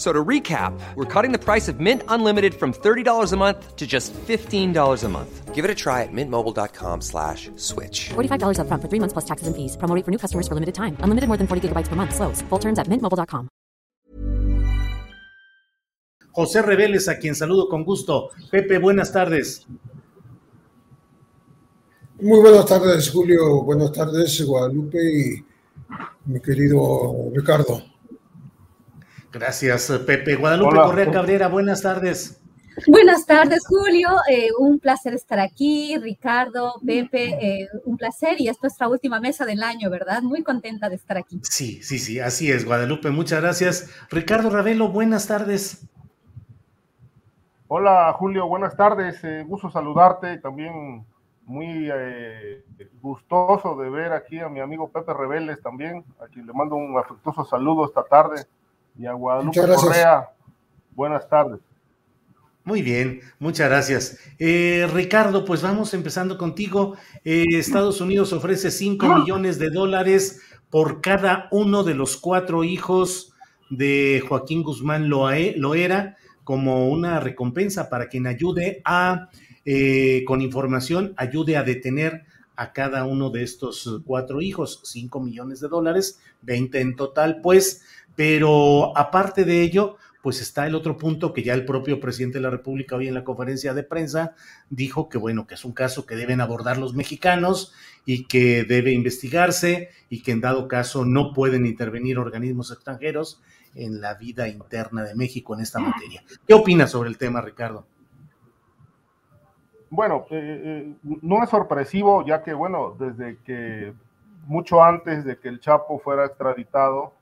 So to recap, we're cutting the price of Mint Unlimited from $30 a month to just $15 a month. Give it a try at mintmobile.com slash switch. $45 up front for three months plus taxes and fees. Promo rate for new customers for limited time. Unlimited more than 40 gigabytes per month. Slows. Full terms at mintmobile.com. José Reveles, a quien saludo con gusto. Pepe, buenas tardes. Muy buenas tardes, Julio. Buenas tardes, Guadalupe y mi querido Ricardo. Gracias, Pepe. Guadalupe Hola. Correa Cabrera, buenas tardes. Buenas tardes, Julio. Eh, un placer estar aquí. Ricardo, Pepe, eh, un placer. Y es nuestra última mesa del año, ¿verdad? Muy contenta de estar aquí. Sí, sí, sí, así es, Guadalupe, muchas gracias. Ricardo Ravelo, buenas tardes. Hola Julio, buenas tardes. eh, gusto saludarte y también muy eh, gustoso de ver aquí a mi amigo Pepe Reveles también, a quien le mando un afectuoso saludo esta tarde. Y a Guadalupe Muchas gracias. Correa, buenas tardes. Muy bien, muchas gracias. Eh, Ricardo, pues vamos empezando contigo. Eh, Estados Unidos ofrece 5 millones de dólares por cada uno de los cuatro hijos de Joaquín Guzmán Loe- Loera como una recompensa para quien ayude a, eh, con información, ayude a detener a cada uno de estos cuatro hijos. 5 millones de dólares, 20 en total, pues, pero aparte de ello, pues está el otro punto que ya el propio presidente de la República hoy en la conferencia de prensa dijo que bueno, que es un caso que deben abordar los mexicanos y que debe investigarse y que en dado caso no pueden intervenir organismos extranjeros en la vida interna de México en esta materia. ¿Qué opinas sobre el tema, Ricardo? Bueno, eh, eh, no es sorpresivo, ya que, bueno, desde que mucho antes de que el Chapo fuera extraditado,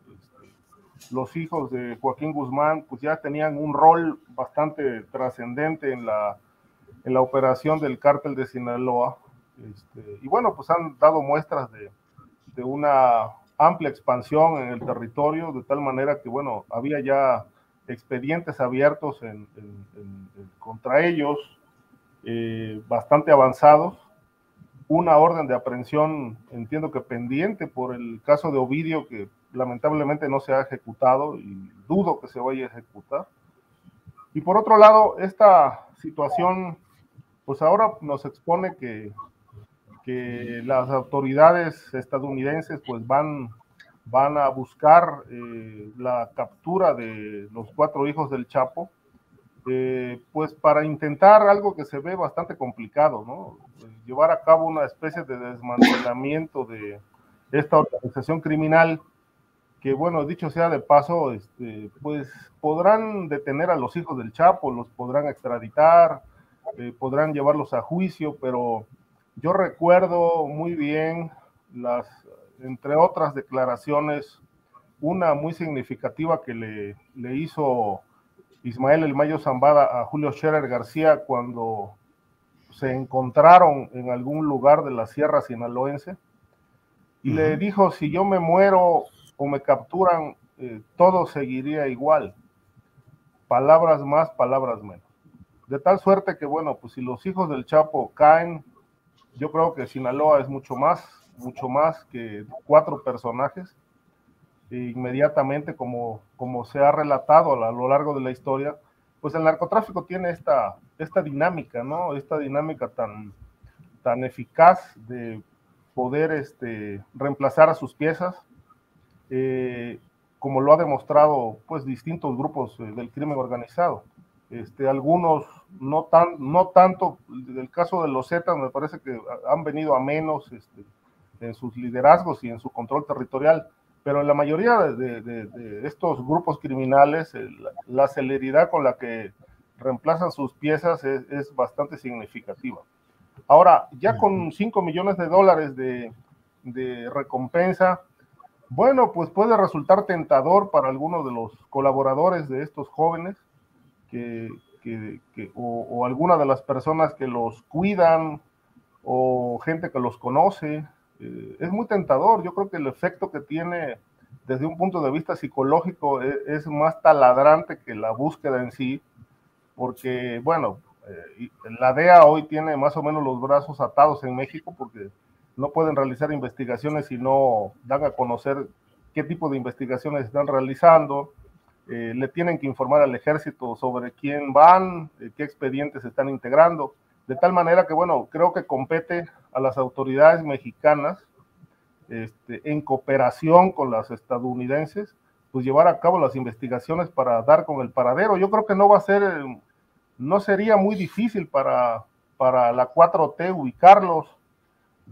los hijos de Joaquín Guzmán, pues ya tenían un rol bastante trascendente en la, en la operación del cártel de Sinaloa. Este, y bueno, pues han dado muestras de, de una amplia expansión en el territorio, de tal manera que, bueno, había ya expedientes abiertos en- contra ellos, eh, bastante avanzados. Una orden de aprehensión, entiendo que pendiente por el caso de Ovidio, que lamentablemente no se ha ejecutado y dudo que se vaya a ejecutar. Y por otro lado, esta situación, pues ahora nos expone que, que las autoridades estadounidenses pues van, van a buscar eh, la captura de los cuatro hijos del Chapo, eh, pues para intentar algo que se ve bastante complicado, ¿no? Llevar a cabo una especie de desmantelamiento de esta organización criminal que, bueno, dicho sea de paso, este, pues podrán detener a los hijos del Chapo, los podrán extraditar, eh, podrán llevarlos a juicio, pero yo recuerdo muy bien las, entre otras declaraciones, una muy significativa que le, le hizo Ismael El Mayo Zambada a Julio Scherer García cuando se encontraron en algún lugar de la Sierra Sinaloense y le dijo, si yo me muero o me capturan, eh, todo seguiría igual. Palabras más, palabras menos. De tal suerte que, bueno, pues si los hijos del Chapo caen, yo creo que Sinaloa es mucho más, mucho más que cuatro personajes. E inmediatamente, como, como se ha relatado a, lo largo de la historia, pues el narcotráfico tiene esta, esta dinámica, ¿no? Esta dinámica tan, tan eficaz de poder este, reemplazar a sus piezas, eh, como lo ha demostrado pues distintos grupos eh, del crimen organizado. este, algunos no, tan, no tanto, el caso de los Zetas me parece que han venido a menos este, en sus liderazgos y en su control territorial, pero en la mayoría de, estos grupos criminales la, celeridad con la que reemplazan sus piezas es, bastante significativa. Ahora, ya con 5 millones de dólares de, recompensa, bueno, pues puede resultar tentador para algunos de los colaboradores de estos jóvenes que, o, alguna de las personas que los cuidan o gente que los conoce. Eh, es muy tentador. Yo creo que el efecto que tiene desde un punto de vista psicológico es, es más taladrante que la búsqueda en sí, porque, bueno, eh, la DEA hoy tiene más o menos los brazos atados en México porque no pueden realizar investigaciones si no dan a conocer qué tipo de investigaciones están realizando. Eh, le tienen que informar al ejército sobre quién van, eh, qué expedientes están integrando, de tal manera que, bueno, creo que compete a las autoridades mexicanas, este, en cooperación con las estadounidenses, pues llevar a cabo las investigaciones para dar con el paradero. Yo creo que no va a ser no sería muy difícil para, para la 4T ubicarlos,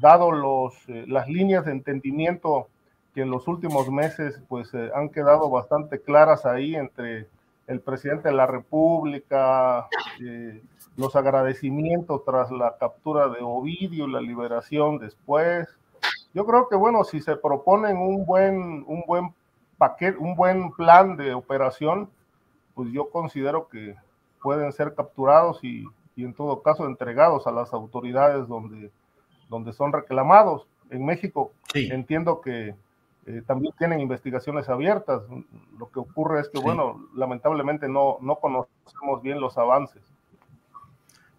dado los, eh, las líneas de entendimiento que en los últimos meses pues eh, han quedado bastante claras ahí entre el presidente de la República, eh, los agradecimientos tras la captura de Ovidio, la liberación después. Yo creo que bueno, si se proponen un buen, un buen paquete, un buen plan de operación, pues yo considero que pueden ser capturados y, en todo caso entregados a las autoridades donde, donde son reclamados. En México entiendo que eh, también tienen investigaciones abiertas. Lo que ocurre es que, bueno, lamentablemente no, no conocemos bien los avances.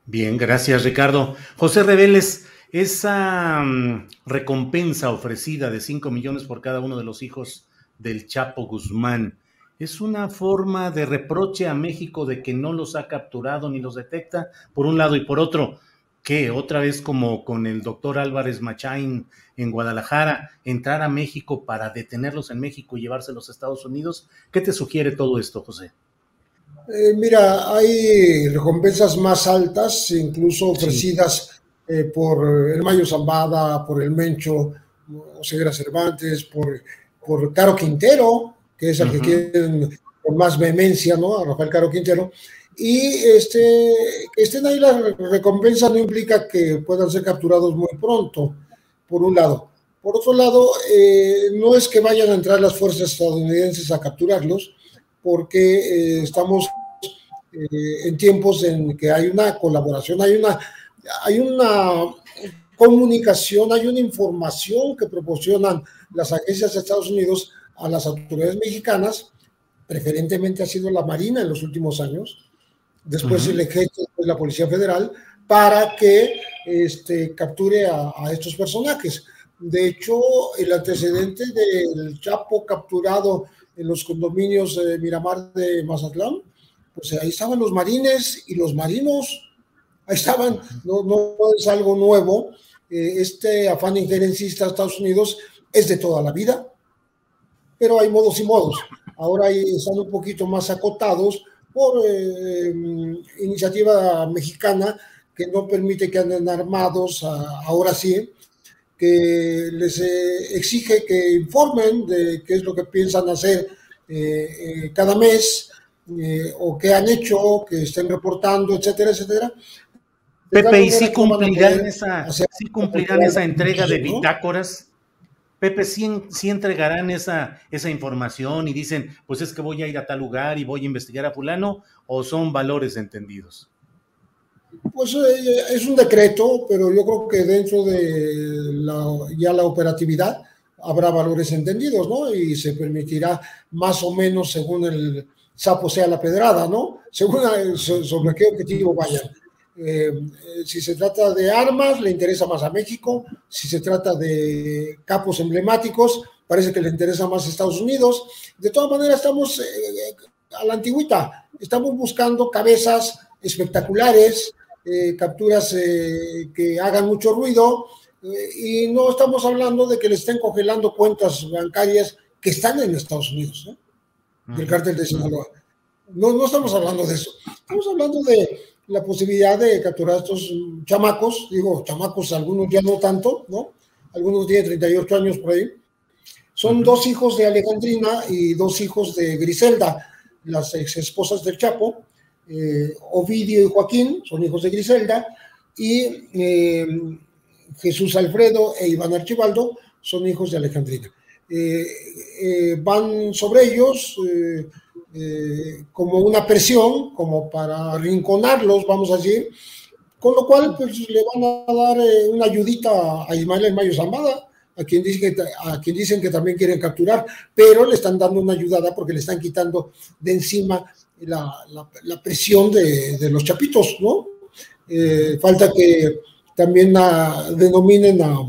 Bien, gracias Ricardo. José Reveles, esa mm, recompensa ofrecida de 5 millones por cada uno de los hijos del Chapo Guzmán, es una forma de reproche a México de que no los ha capturado ni los detecta, por un lado, y por otro, que otra vez como con el doctor Álvarez Machain en Guadalajara, entrar a México para detenerlos en México y llevárselos a Estados Unidos. ¿Qué te sugiere todo esto, José? Eh, mira, hay recompensas más altas, incluso ofrecidas eh, por el Mayo Zambada, por el Mencho, Oseguera Cervantes, por, por Caro Quintero, que es el que quieren con más vehemencia, ¿no? A Rafael Caro Quintero. Y este, que estén ahí las recompensas no implica que puedan ser capturados muy pronto, por un lado. Por otro lado, eh, no es que vayan a entrar las fuerzas estadounidenses a capturarlos, porque eh, estamos eh, en tiempos en que hay una colaboración, hay una, hay una comunicación, hay una información que proporcionan las agencias de Estados Unidos a las autoridades mexicanas, preferentemente ha sido la Marina en los últimos años, después el ejército, después la Policía Federal, para que este, capture a, estos personajes. De hecho, el antecedente del Chapo capturado en los condominios de Miramar de Mazatlán, pues ahí estaban los marines y los marinos, ahí estaban, no, no es algo nuevo. Eh, este afán injerencista de Estados Unidos es de toda la vida, pero hay modos y modos. Ahora están un poquito más acotados por eh, iniciativa mexicana que no permite que anden armados, ahora sí, que les eh, exige que informen de qué es lo que piensan hacer eh, cada mes o qué han hecho, que estén reportando, etcétera, etcétera. Pepe, ¿y si cumplirán, esa, cumplirán esa entrega de bitácoras? Pepe, ¿sí, entregarán esa, esa información y dicen, pues es que voy a ir a tal lugar y voy a investigar a fulano, o son valores entendidos? Pues eh, es un decreto, pero yo creo que dentro de la, ya la operatividad habrá valores entendidos, ¿no? Y se permitirá más o menos según el sapo sea la pedrada, ¿no? Según sobre qué objetivo vayan. Eh, si se trata de armas, le interesa más a México. Si se trata de capos emblemáticos, parece que le interesa más a Estados Unidos. De todas maneras, estamos eh, a la antigüita. Estamos buscando cabezas espectaculares, eh, capturas que hagan mucho ruido. y no estamos hablando de que le estén congelando cuentas bancarias que están en Estados Unidos, del cártel de Sinaloa. No, no estamos hablando de eso. Estamos hablando de la posibilidad de capturar a estos chamacos, digo, chamacos, algunos ya no tanto, ¿no? Algunos tienen 38 años por ahí. Son dos hijos de Alejandrina y dos hijos de Griselda, las ex esposas del Chapo. Eh, Ovidio y Joaquín son hijos de Griselda y eh, Jesús Alfredo e Iván Archibaldo son hijos de Alejandrina. Eh, van sobre ellos como una presión, como para arrinconarlos, vamos a decir, con lo cual pues, le van a dar una ayudita a Ismael Mayo Zambada, a quien, dicen que, a dicen que también quieren capturar, pero le están dando una ayudada porque le están quitando de encima la, presión de, los chapitos, ¿no? Eh, falta que también denominen a,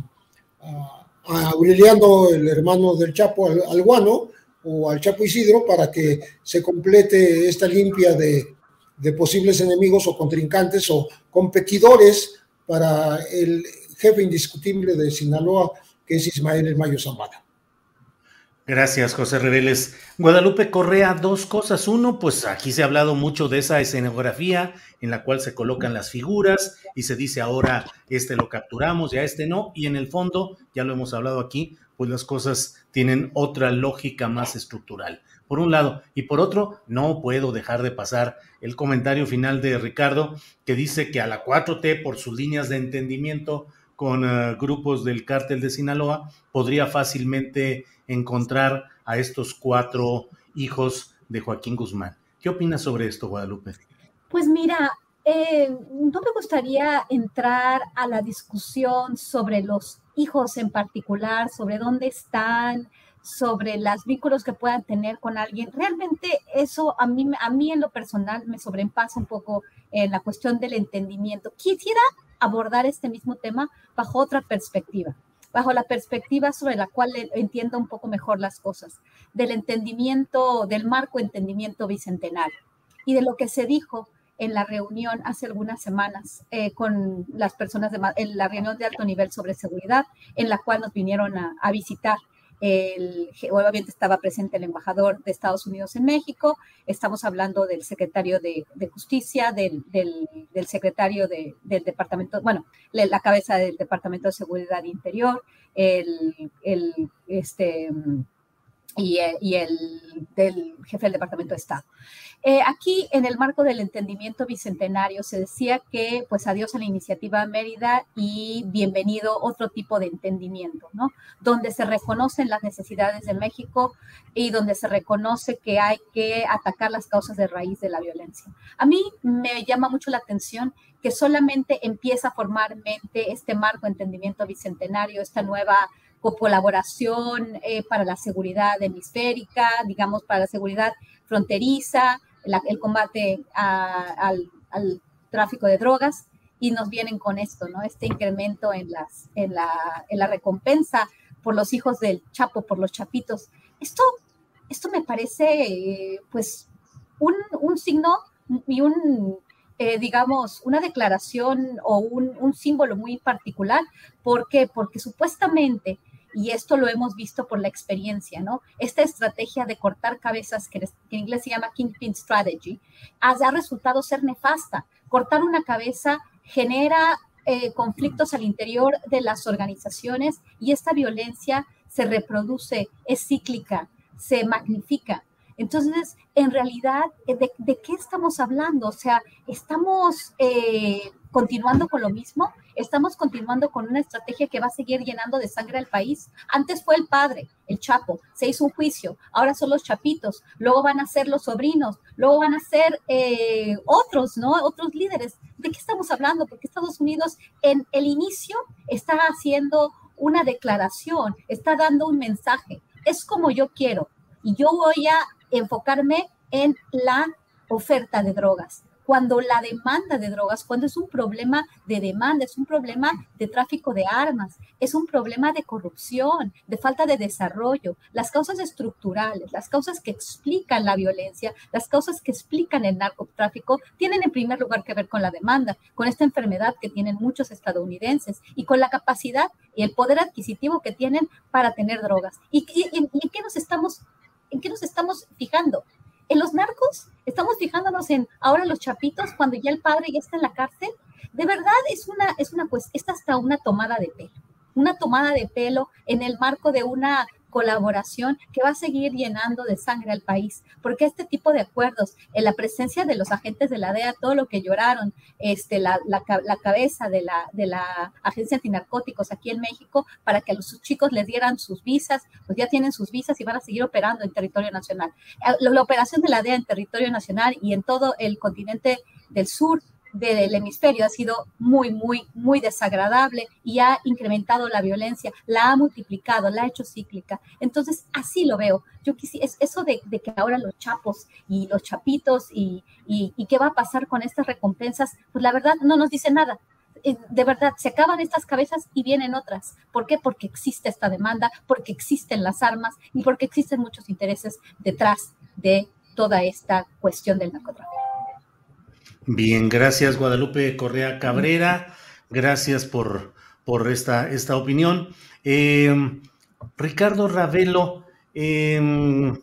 a, Aureliano, el hermano del Chapo, al, Guano, o al Chapo Isidro, para que se complete esta limpia de, posibles enemigos o contrincantes o competidores para el jefe indiscutible de Sinaloa, que es Ismael El Mayo Zambada. Gracias, José Reveles. Guadalupe Correa, dos cosas. Uno, pues aquí se ha hablado mucho de esa escenografía en la cual se colocan las figuras y se dice ahora este lo capturamos, ya este no. Y en el fondo, ya lo hemos hablado aquí, pues las cosas tienen otra lógica más estructural. Por un lado. Y por otro, no puedo dejar de pasar el comentario final de Ricardo, que dice que a la 4T, por sus líneas de entendimiento, con uh, grupos del cártel de Sinaloa, podría fácilmente encontrar a estos cuatro hijos de Joaquín Guzmán. ¿Qué opinas sobre esto, Guadalupe? Pues mira, eh, no me gustaría entrar a la discusión sobre los hijos en particular, sobre dónde están, sobre los vínculos que puedan tener con alguien. Realmente eso a mí, a mí en lo personal me sobrepasa un poco en la cuestión del entendimiento. Quisiera abordar este mismo tema bajo otra perspectiva, bajo la perspectiva sobre la cual entiendo un poco mejor las cosas, del entendimiento, del marco entendimiento bicentenario y de lo que se dijo en la reunión hace algunas semanas eh, con las personas de en la reunión de alto nivel sobre seguridad, en la cual nos vinieron a, visitar el, obviamente estaba presente el embajador de Estados Unidos en México, estamos hablando del secretario de, Justicia, del, del, secretario del Departamento, bueno, la cabeza del Departamento de Seguridad Interior, el, el este, y, y el del jefe del Departamento de Estado. Eh, aquí, en el marco del entendimiento bicentenario, se decía que, pues, adiós a la iniciativa Mérida y bienvenido otro tipo de entendimiento, ¿no? Donde se reconocen las necesidades de México y donde se reconoce que hay que atacar las causas de raíz de la violencia. A mí me llama mucho la atención que solamente empieza formalmente este marco entendimiento bicentenario, esta nueva colaboración eh, para la seguridad hemisférica, digamos, para la seguridad fronteriza, el combate al, tráfico de drogas y nos vienen con esto, ¿no? Este incremento en, las, en, la, en la recompensa por los hijos del Chapo, por los chapitos. Esto, esto me parece, pues, un, un signo y un, eh, digamos, una declaración o un, un, símbolo muy particular. ¿Por qué? Porque supuestamente y esto lo hemos visto por la experiencia, ¿no? Esta estrategia de cortar cabezas, que, en inglés se llama Kingpin Strategy, ha, resultado ser nefasta. Cortar una cabeza genera eh, conflictos al interior de las organizaciones y esta violencia se reproduce, es cíclica, se magnifica. Entonces, en realidad, ¿de, qué estamos hablando? O sea, estamos eh, continuando con lo mismo, estamos continuando con una estrategia que va a seguir llenando de sangre al país. Antes fue el padre, el Chapo, se hizo un juicio, ahora son los chapitos, luego van a ser los sobrinos, luego van a ser eh, otros, ¿no? Otros líderes. ¿De qué estamos hablando? Porque Estados Unidos en el inicio está haciendo una declaración, está dando un mensaje. Es como yo quiero y yo voy a enfocarme en la oferta de drogas cuando la demanda de drogas, cuando es un problema de demanda, es un problema de tráfico de armas, es un problema de corrupción, de falta de desarrollo, las causas estructurales, las causas que explican la violencia, las causas que explican el narcotráfico, tienen en primer lugar que ver con la demanda, con esta enfermedad que tienen muchos estadounidenses y con la capacidad y el poder adquisitivo que tienen para tener drogas. ¿Y, en qué nos estamos, en qué nos estamos fijando? En los narcos estamos fijándonos en ahora los chapitos cuando ya el padre ya está en la cárcel. De verdad es una, es una, pues, esta hasta una tomada de pelo, una tomada de pelo en el marco de una colaboración que va a seguir llenando de sangre al país, porque este tipo de acuerdos, en la presencia de los agentes de la DEA, todo lo que lloraron, este, la, la, cabeza de la, de la Agencia Antinarcóticos aquí en México, para que a los chicos les dieran sus visas, pues ya tienen sus visas y van a seguir operando en territorio nacional. Eh, la operación de la DEA en territorio nacional y en todo el continente del sur del hemisferio ha sido muy, muy, muy desagradable y ha incrementado la violencia, la ha multiplicado, la ha hecho cíclica. Entonces, así lo veo. Yo quisiera, es eso de, que ahora los chapos y los chapitos y, y, qué va a pasar con estas recompensas, pues la verdad no nos dice nada. Eh, de verdad, se acaban estas cabezas y vienen otras. ¿Por qué? Porque existe esta demanda, porque existen las armas y porque existen muchos intereses detrás de toda esta cuestión del narcotráfico. Bien, gracias Guadalupe Correa Cabrera, gracias por, por esta, esta opinión. Em, Ricardo Ravelo, em,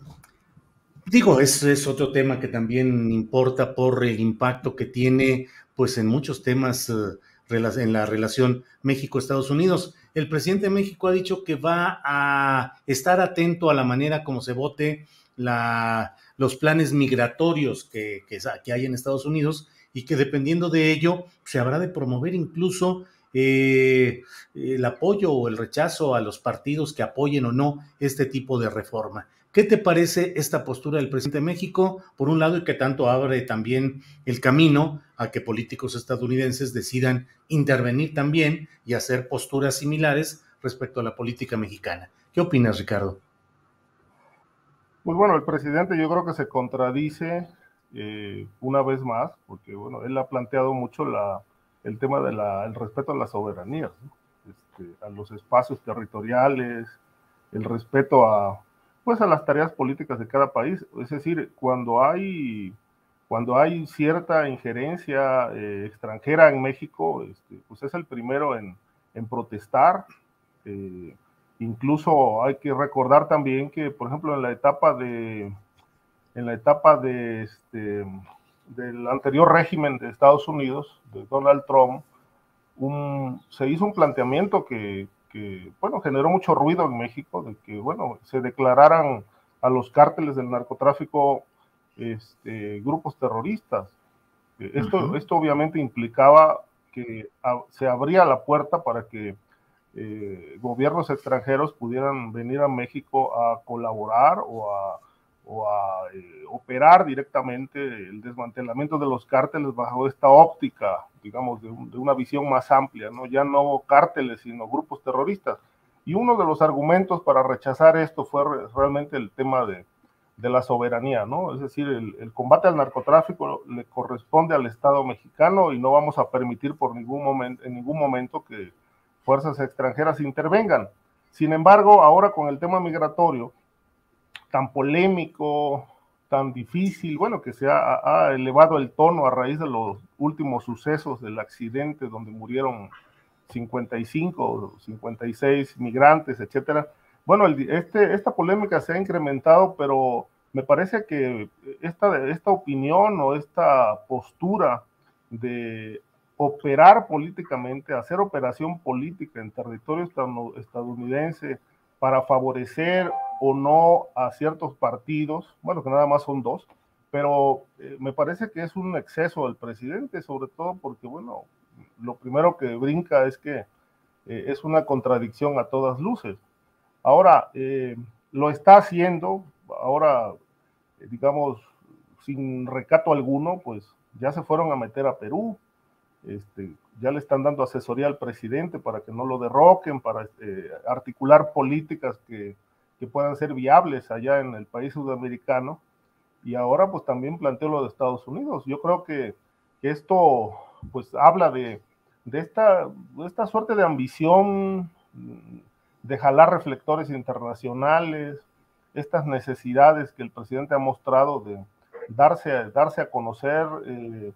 digo, es, es otro tema que también importa por el impacto que tiene pues en muchos temas eh, en la relación México-Estados Unidos. El presidente de México ha dicho que va a estar atento a la manera como se vote la, los planes migratorios que, que hay en Estados Unidos y que dependiendo de ello se habrá de promover incluso eh, el apoyo o el rechazo a los partidos que apoyen o no este tipo de reforma. ¿Qué te parece esta postura del presidente de México, por un lado, y que tanto abre también el camino a que políticos estadounidenses decidan intervenir también y hacer posturas similares respecto a la política mexicana? ¿Qué opinas, Ricardo? Pues bueno, el presidente yo creo que se contradice eh, una vez más, porque bueno, él ha planteado mucho la, el tema del respeto a la soberanía, este, a los espacios territoriales, el respeto a, pues, a las tareas políticas de cada país. Es decir, cuando hay, cuando hay cierta injerencia eh, extranjera en México, este, pues es el primero en, en protestar. Eh, incluso hay que recordar también que, por ejemplo, en la etapa de en la etapa de este, del anterior régimen de Estados Unidos, de Donald Trump, se hizo un planteamiento que, bueno, generó mucho ruido en México, de que, bueno, se declararan a los cárteles del narcotráfico este, grupos terroristas. Esto, esto obviamente implicaba que se abría la puerta para que eh, gobiernos extranjeros pudieran venir a México a colaborar o a o a eh, operar directamente el desmantelamiento de los cárteles bajo esta óptica, digamos, de, una visión más amplia, ¿no? Ya no cárteles, sino grupos terroristas. Y uno de los argumentos para rechazar esto fue realmente el tema de, de la soberanía, ¿no? Es decir, el, el, combate al narcotráfico le corresponde al Estado mexicano y no vamos a permitir por ningún momento, en ningún momento que fuerzas extranjeras intervengan. Sin embargo, ahora con el tema migratorio, tan polémico, tan difícil, bueno, que se ha, elevado el tono a raíz de los últimos sucesos del accidente donde murieron 55 56 migrantes, etcétera. Bueno, este, esta polémica se ha incrementado, pero me parece que esta, esta opinión o esta postura de operar políticamente, hacer operación política en territorio estadounidense para favorecer o no a ciertos partidos, bueno, que nada más son dos, pero eh, me parece que es un exceso del presidente, sobre todo porque, bueno, lo primero que brinca es que eh, es una contradicción a todas luces. Ahora, eh, lo está haciendo, ahora, digamos, sin recato alguno, pues ya se fueron a meter a Perú, este, ya le están dando asesoría al presidente para que no lo derroquen, para articular políticas que que puedan ser viables allá en el país sudamericano. Y ahora pues también planteo lo de Estados Unidos. Yo creo que, esto pues habla de, de, esta, esta suerte de ambición de jalar reflectores internacionales, estas necesidades que el presidente ha mostrado de darse, darse a conocer eh,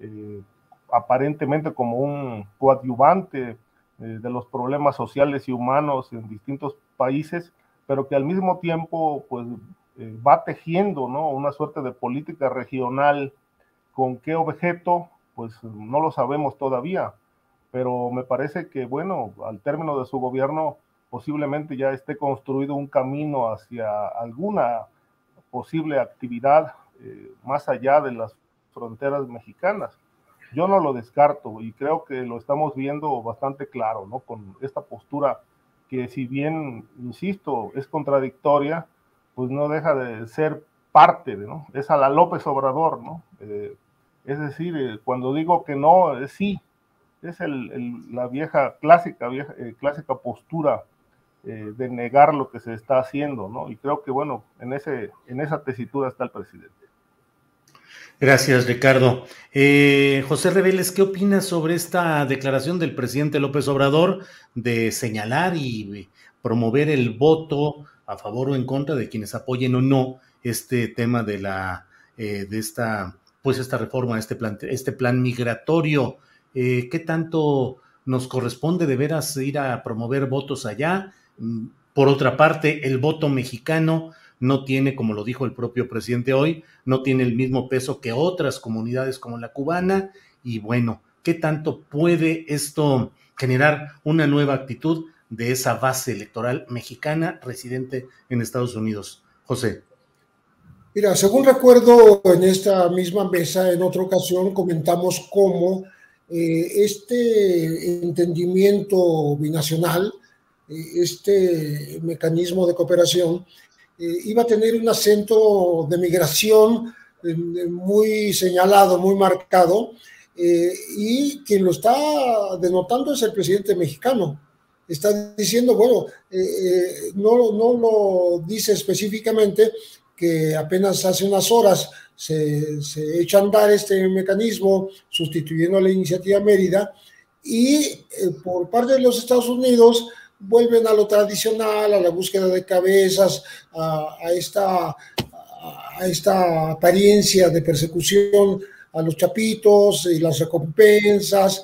eh, aparentemente como un coadyuvante eh, de los problemas sociales y humanos en distintos países pero que al mismo tiempo pues eh, va tejiendo ¿no? una suerte de política regional. ¿Con qué objeto? Pues no lo sabemos todavía, pero me parece que, bueno, al término de su gobierno posiblemente ya esté construido un camino hacia alguna posible actividad eh, más allá de las fronteras mexicanas. Yo no lo descarto y creo que lo estamos viendo bastante claro, ¿no? Con esta postura que si bien, insisto, es contradictoria, pues no deja de ser parte, de, ¿no? Es a la López Obrador, ¿no? Eh, es decir, eh, cuando digo que no, es sí, es el, la vieja, clásica, vieja, eh, clásica postura de negar lo que se está haciendo, ¿no? Y creo que, bueno, en, ese, en esa tesitura está el presidente. Gracias, Ricardo. José Reveles, ¿qué opinas sobre esta declaración del presidente López Obrador de señalar y promover el voto a favor o en contra de quienes apoyen o no este tema de la eh, de esta pues esta reforma, este plan, este plan migratorio. Eh, ¿Qué tanto nos corresponde de veras ir a promover votos allá? Mm, por otra parte, el voto mexicano no tiene, como lo dijo el propio presidente hoy, no tiene el mismo peso que otras comunidades como la cubana. Y bueno, ¿qué tanto puede esto generar una nueva actitud de esa base electoral mexicana residente en Estados Unidos. José. Mira, según recuerdo en esta misma mesa, en otra ocasión comentamos cómo eh, este entendimiento binacional, eh, este mecanismo de cooperación, eh, iba a tener un acento de migración muy señalado, muy marcado, y quien lo está denotando es el presidente mexicano. Está diciendo, bueno, eh, eh, no, no lo dice específicamente que apenas hace unas horas se, se echa a andar este mecanismo sustituyendo a la iniciativa Mérida y eh, por parte de los Estados Unidos vuelven a lo tradicional, a la búsqueda de cabezas, a, esta, a esta apariencia de persecución a los chapitos y las recompensas,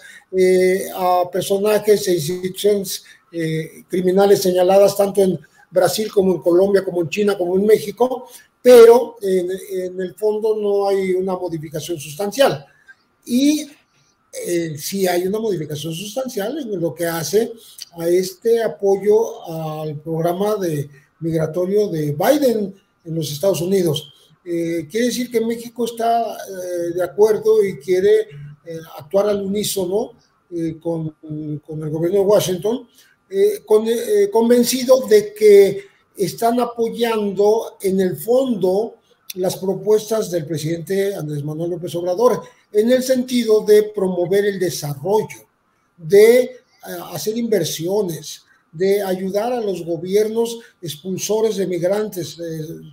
a personajes e instituciones eh, criminales señaladas tanto en Brasil como en Colombia, como en China, como en México, pero en, el fondo no hay una modificación sustancial. Y eh, hay una modificación sustancial en lo que hace a este apoyo al programa de migratorio de Biden en los Estados Unidos. Eh, quiere decir que México está de acuerdo y quiere actuar al unísono con, con, el gobierno de Washington eh, eh, convencido de que están apoyando en el fondo las propuestas del presidente Andrés Manuel López Obrador, en el sentido de promover el desarrollo, de eh, hacer inversiones, de ayudar a los gobiernos expulsores de migrantes,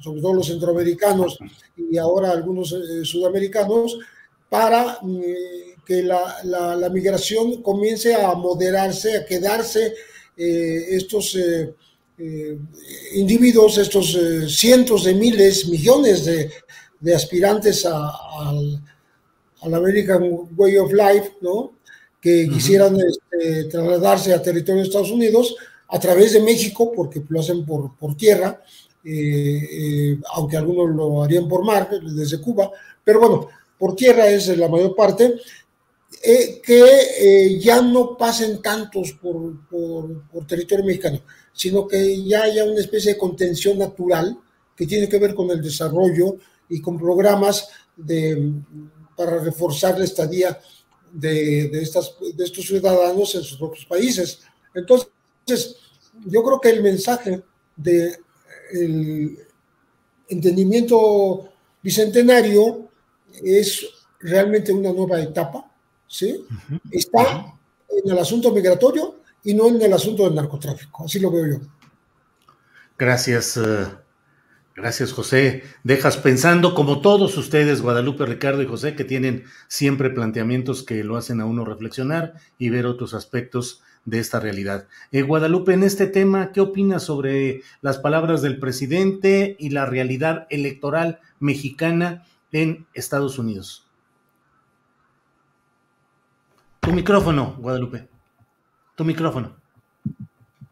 sobre todo los centroamericanos y ahora algunos sudamericanos, para que la, migración comience a moderarse, a quedarse eh, estos eh, eh, individuos, estos cientos de miles, millones de, aspirantes al, American Way of Life, ¿no? que quisieran este, trasladarse a territorio de Estados Unidos a través de México, porque lo hacen por, por tierra, aunque algunos lo harían por mar, desde Cuba, pero bueno, por tierra es la mayor parte, eh, que eh, ya no pasen tantos por, por, territorio mexicano, sino que ya haya una especie de contención natural que tiene que ver con el desarrollo y con programas de, para reforzar la estadía de, de, estas, de estos ciudadanos en sus propios países. Entonces, yo creo que el mensaje de el entendimiento bicentenario es realmente una nueva etapa ¿sí? Está en el asunto migratorio y no en el asunto del narcotráfico. Así lo veo yo. Gracias, eh, gracias José. Dejas pensando, como todos ustedes, Guadalupe, Ricardo y José, que tienen siempre planteamientos que lo hacen a uno reflexionar y ver otros aspectos de esta realidad. Eh, Guadalupe, en este tema, ¿qué opinas sobre las palabras del presidente y la realidad electoral mexicana en Estados Unidos? Tu micrófono, Guadalupe. Tu micrófono.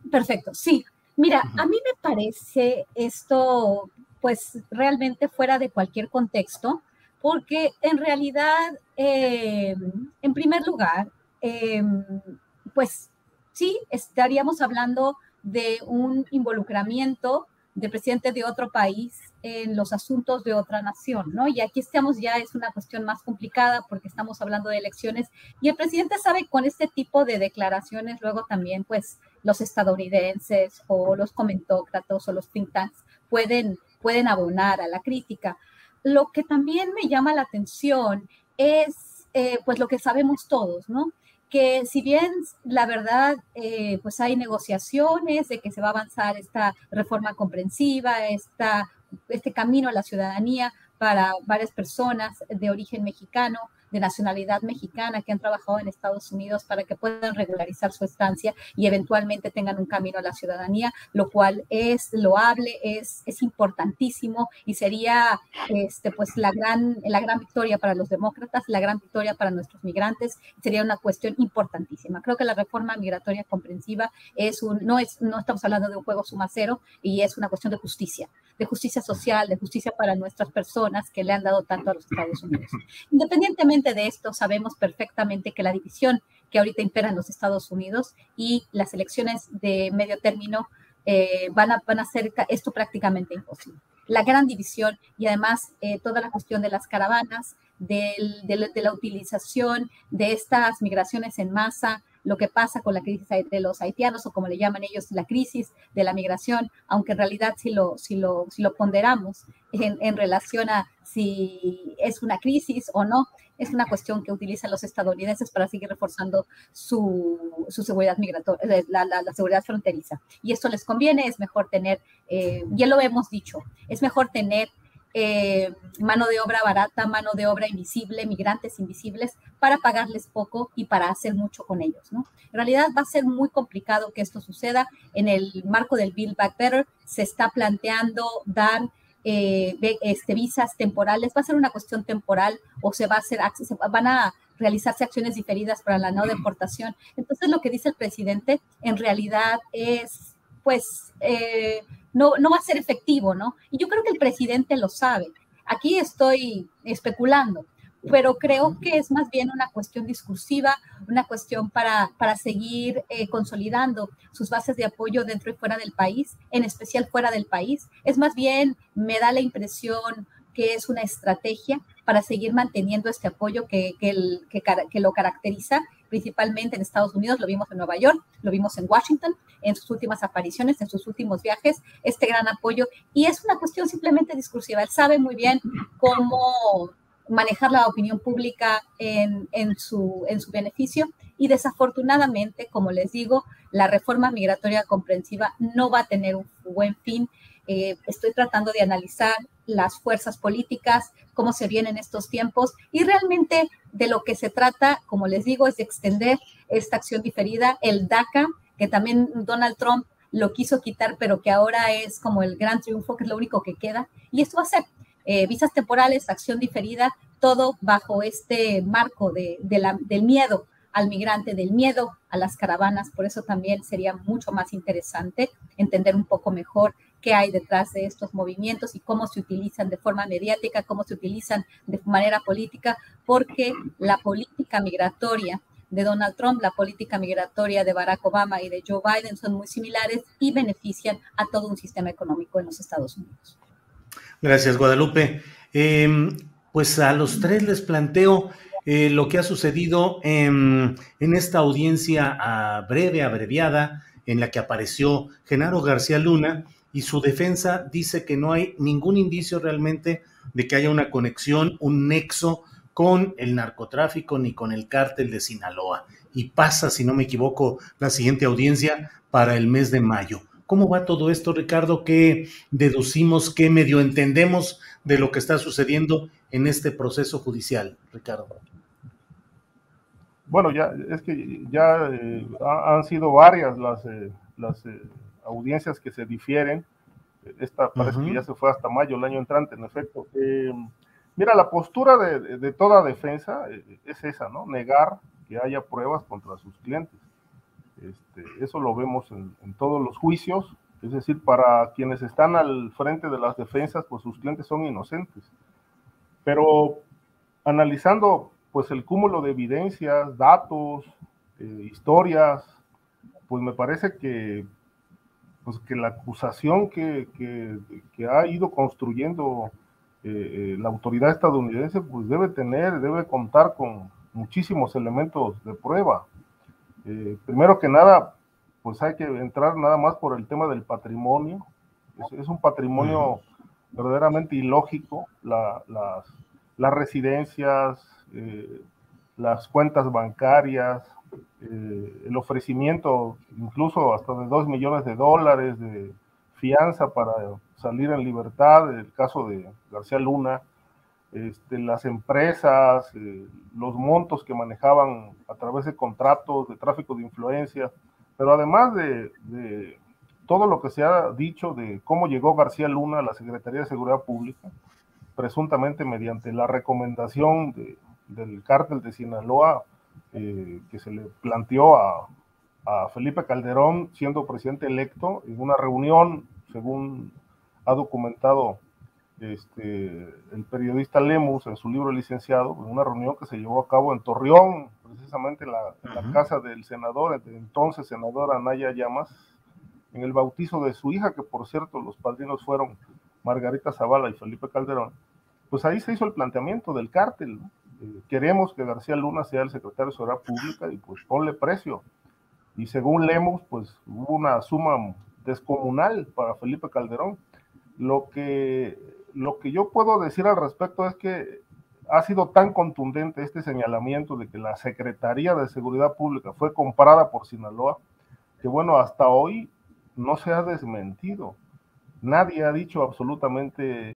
Perfecto, sí. Mira, a mí me parece esto pues realmente fuera de cualquier contexto, porque en realidad, eh, en primer lugar, eh, pues sí, estaríamos hablando de un involucramiento del presidente de otro país en los asuntos de otra nación, ¿no? Y aquí estamos ya, es una cuestión más complicada porque estamos hablando de elecciones y el presidente sabe con este tipo de declaraciones luego también, pues, los estadounidenses o los comentócratas o los think tanks pueden, pueden abonar a la crítica. Lo que también me llama la atención es, eh, pues, lo que sabemos todos, ¿no? que si bien la verdad, eh, pues hay negociaciones de que se va a avanzar esta reforma comprensiva, esta, este camino a la ciudadanía para varias personas de origen mexicano, de nacionalidad mexicana que han trabajado en Estados Unidos para que puedan regularizar su estancia y eventualmente tengan un camino a la ciudadanía, lo cual es loable, es, es importantísimo y sería este, pues la gran, la gran victoria para los demócratas, la gran victoria para nuestros migrantes, sería una cuestión importantísima. Creo que la reforma migratoria comprensiva es un, no, es, no estamos hablando de un juego suma cero y es una cuestión de justicia, de justicia social, de justicia para nuestras personas que le han dado tanto a los Estados Unidos. Independientemente de esto, sabemos perfectamente que la división que ahorita impera en los Estados Unidos y las elecciones de medio término eh, van, a, van a hacer esto prácticamente imposible. La gran división y además eh, toda la cuestión de las caravanas, de, la utilización de estas migraciones en masa, lo que pasa con la crisis de los haitianos o como le llaman ellos la crisis de la migración, aunque en realidad si lo, si lo, si lo ponderamos en, en relación a si es una crisis o no, es una cuestión que utilizan los estadounidenses para seguir reforzando su, su seguridad migratoria, eh, la, la, seguridad fronteriza. Y esto les conviene, es mejor tener, eh, ya lo hemos dicho, es mejor tener eh, mano de obra barata, mano de obra invisible, migrantes invisibles, para pagarles poco y para hacer mucho con ellos. ¿no? En realidad va a ser muy complicado que esto suceda. En el marco del Build Back Better se está planteando dar eh, este, visas temporales, va a ser una cuestión temporal o se va a hacer, van a realizarse acciones diferidas para la no deportación. Entonces lo que dice el presidente en realidad es, pues, eh, no, no va a ser efectivo, ¿no? Y yo creo que el presidente lo sabe. Aquí estoy especulando, pero creo que es más bien una cuestión discursiva, una cuestión para, para seguir eh, consolidando sus bases de apoyo dentro y fuera del país, en especial fuera del país. Es más bien, me da la impresión que es una estrategia para seguir manteniendo este apoyo que, que, el, que, que lo caracteriza principalmente en Estados Unidos, lo vimos en Nueva York, lo vimos en Washington, en sus últimas apariciones, en sus últimos viajes, este gran apoyo. Y es una cuestión simplemente discursiva. Él sabe muy bien cómo manejar la opinión pública en, su, en su beneficio. Y desafortunadamente, como les digo, la reforma migratoria comprensiva no va a tener un buen fin. Eh, estoy tratando de analizar las fuerzas políticas, cómo se vienen estos tiempos y realmente de lo que se trata, como les digo, es de extender esta acción diferida, el DACA, que también Donald Trump lo quiso quitar, pero que ahora es como el gran triunfo, que es lo único que queda. Y esto va a ser eh, visas temporales, acción diferida, todo bajo este marco de, del miedo al migrante, del miedo a las caravanas. Por eso también sería mucho más interesante entender un poco mejor qué hay detrás de estos movimientos y cómo se utilizan de forma mediática, cómo se utilizan de manera política, porque la política migratoria de Donald Trump, la política migratoria de Barack Obama y de Joe Biden son muy similares y benefician a todo un sistema económico en los Estados Unidos. Gracias, Guadalupe. Em, pues a los tres les planteo eh, lo que ha sucedido en, esta audiencia breve, abreviada, en la que apareció Genaro García Luna y su defensa dice que no hay ningún indicio realmente de que haya una conexión, un nexo con el narcotráfico ni con el cártel de Sinaloa. Y pasa, si no me equivoco, la siguiente audiencia para el mes de mayo. ¿Cómo va todo esto, Ricardo? ¿Qué deducimos, qué medio entendemos de lo que está sucediendo en este proceso judicial, Ricardo? Bueno, ya es que ya eh, han sido varias las, eh, las eh, audiencias que se difieren. Esta parece que ya se fue hasta mayo, el año entrante, en efecto. mira, la postura de, de toda defensa es esa, ¿no? Negar que haya pruebas contra sus clientes. Este, eso lo vemos en, todos los juicios, Es decir, para quienes están al frente de las defensas, pues sus clientes son inocentes. Pero analizando pues el cúmulo de evidencias, datos, eh, historias, pues me parece que, pues que la acusación que, que, ha ido construyendo eh, eh, la autoridad estadounidense, pues debe tener, debe contar con muchísimos elementos de prueba. primero que nada, pues hay que entrar nada más por el tema del patrimonio. Es, un patrimonio verdaderamente ilógico, las, las, residencias, eh, las cuentas bancarias, eh, el ofrecimiento incluso hasta de 2 millones de dólares de fianza para salir en libertad, el caso de García Luna, este, las empresas, eh, los montos que manejaban a través de contratos de tráfico de influencia, pero además de, todo lo que se ha dicho de cómo llegó García Luna a la Secretaría de Seguridad Pública, presuntamente mediante la recomendación del cártel de Sinaloa eh, que se le planteó a, Felipe Calderón siendo presidente electo en una reunión, según ha documentado este, el periodista Lemus en su libro licenciado, una reunión que se llevó a cabo en Torreón, precisamente en la, casa del senador, entonces senador Anaya Llamas, en el bautizo de su hija, que por cierto los padrinos fueron Margarita Zavala y Felipe Calderón, pues ahí se hizo el planteamiento del cártel. Queremos que García Luna sea el secretario de Seguridad Pública y pues ponle precio. Y según Lemos, pues hubo una suma descomunal para Felipe Calderón. Lo que, lo que yo puedo decir al respecto es que ha sido tan contundente este señalamiento de que la Secretaría de Seguridad Pública fue comprada por Sinaloa, que bueno, hasta hoy no se ha desmentido. Nadie ha dicho absolutamente.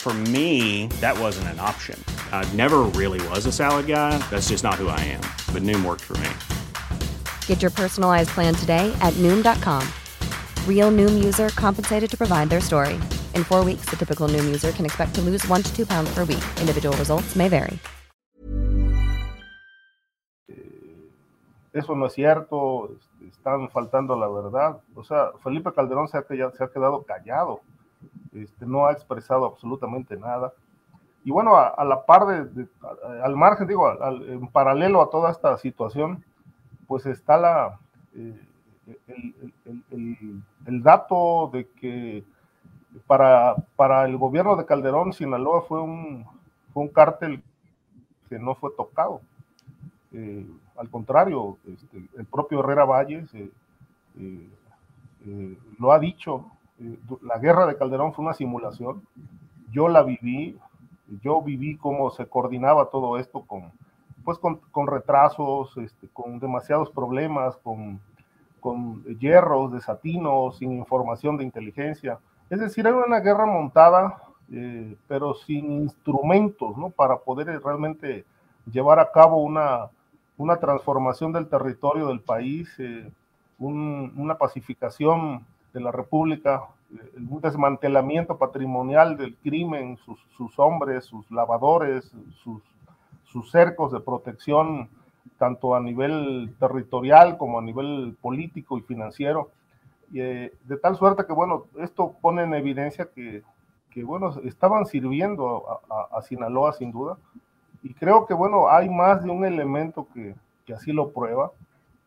For me, that wasn't an option. I never really was a salad guy. That's just not who I am. But Noom worked for me. Get your personalized plan today at Noom.com. Real Noom user compensated to provide their story. In four weeks, the typical Noom user can expect to lose one to two pounds per week. Individual results may vary. Eso no es cierto. están faltando la verdad. O sea, Felipe Calderón se ha, se ha quedado callado, este, no ha expresado absolutamente nada. Y bueno, a, la par de, al margen, digo, en paralelo a toda esta situación, pues está la, eh, el, dato de que para, para el gobierno de Calderón, Sinaloa fue un, fue un cártel que no fue tocado. Eh, al contrario, este, el propio Herrera Valles eh, eh, eh, lo ha dicho, la guerra de Calderón fue una simulación, yo la viví, yo viví cómo se coordinaba todo esto con, pues con, retrasos, este, con demasiados problemas, con, con hierros, desatinos, sin información de inteligencia. Es decir, era una guerra montada, pero sin instrumentos, ¿no? Para poder realmente llevar a cabo una, una transformación del territorio del país, eh, una pacificación de la República, eh, un desmantelamiento patrimonial del crimen, sus, hombres, sus lavadores, sus, sus, cercos de protección, tanto a nivel territorial como a nivel político y financiero. Eh, de tal suerte que, bueno, esto pone en evidencia que, que bueno, estaban sirviendo a Sinaloa sin duda, y creo que, bueno, hay más de un elemento que, que así lo prueba.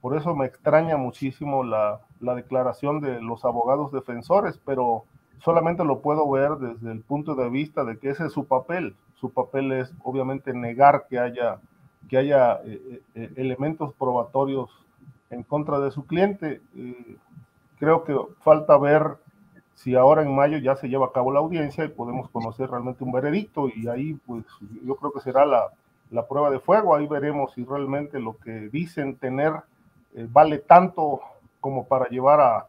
Por eso me extraña muchísimo la, la, declaración de los abogados defensores, pero solamente lo puedo ver desde el punto de vista de que ese es su papel. Su papel es obviamente negar que haya, que haya eh, eh, elementos probatorios en contra de su cliente. Eh, creo que falta ver si ahora en mayo ya se lleva a cabo la audiencia y podemos conocer realmente un veredicto y ahí pues yo creo que será la, la prueba de fuego, ahí veremos si realmente lo que dicen tener eh, vale tanto como para llevar a,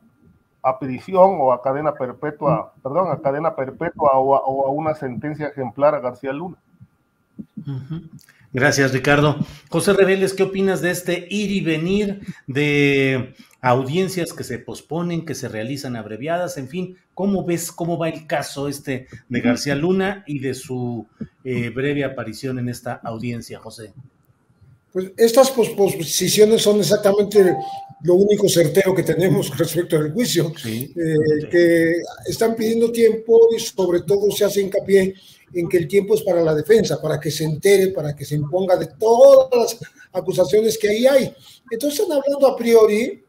a prisión o a cadena perpetua, perdón, a cadena perpetua o a, una sentencia ejemplar a García Luna. Gracias, Ricardo. José Reveles, ¿qué opinas de este ir y venir de audiencias que se posponen, que se realizan abreviadas? En fin, ¿cómo ves cómo va el caso este de García Luna y de su eh, breve aparición en esta audiencia, José? Pues estas posposiciones son exactamente lo único certero que tenemos respecto al juicio, eh, que están pidiendo tiempo y sobre todo se hace hincapié en que el tiempo es para la defensa, para que se entere, para que se imponga de todas las acusaciones que ahí hay. Entonces están hablando a priori,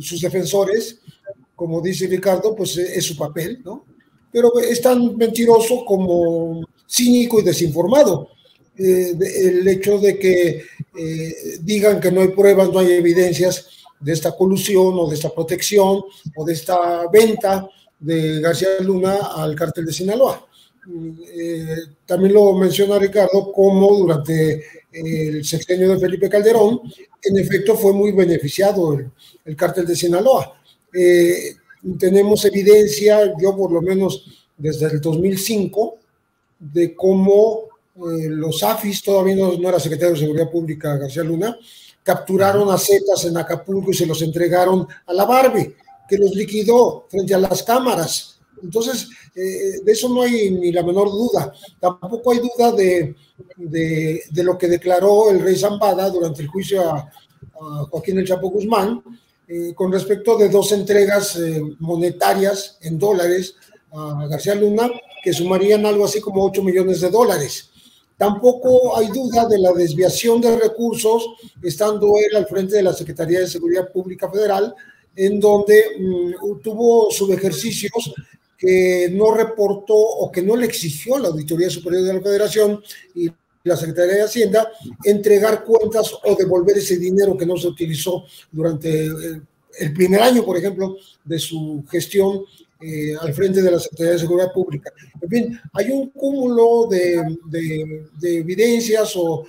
sus defensores, como dice Ricardo, pues es su papel, ¿no? Pero es tan mentiroso como cínico y desinformado. Eh, el hecho de que eh, digan que no hay pruebas, no hay evidencias de esta colusión o de esta protección o de esta venta de García Luna al cártel de Sinaloa. Eh, también lo menciona Ricardo como durante el sexenio de Felipe Calderón, en efecto fue muy beneficiado el, el cártel de Sinaloa. tenemos evidencia, yo por lo menos desde el 2005, de cómo eh, los AFIS, todavía no, era secretario de Seguridad Pública García Luna, capturaron a Zetas en Acapulco y se los entregaron a la Barbie, que los liquidó frente a las cámaras. Entonces, eh, de eso no hay ni la menor duda. Tampoco hay duda de, de, lo que declaró el rey Zambada durante el juicio a, Joaquín El Chapo Guzmán, eh, con respecto de dos entregas monetarias en dólares a García Luna, que sumarían algo así como 8 millones de dólares. Tampoco hay duda de la desviación de recursos, estando él al frente de la Secretaría de Seguridad Pública Federal, en donde mm, tuvo subejercicios que no reportó o que no le exigió la Auditoría Superior de la Federación y la Secretaría de Hacienda entregar cuentas o devolver ese dinero que no se utilizó durante eh, el primer año, por ejemplo, de su gestión eh, al frente de la Secretaría de Seguridad Pública. En fin, hay un cúmulo de, de, evidencias o,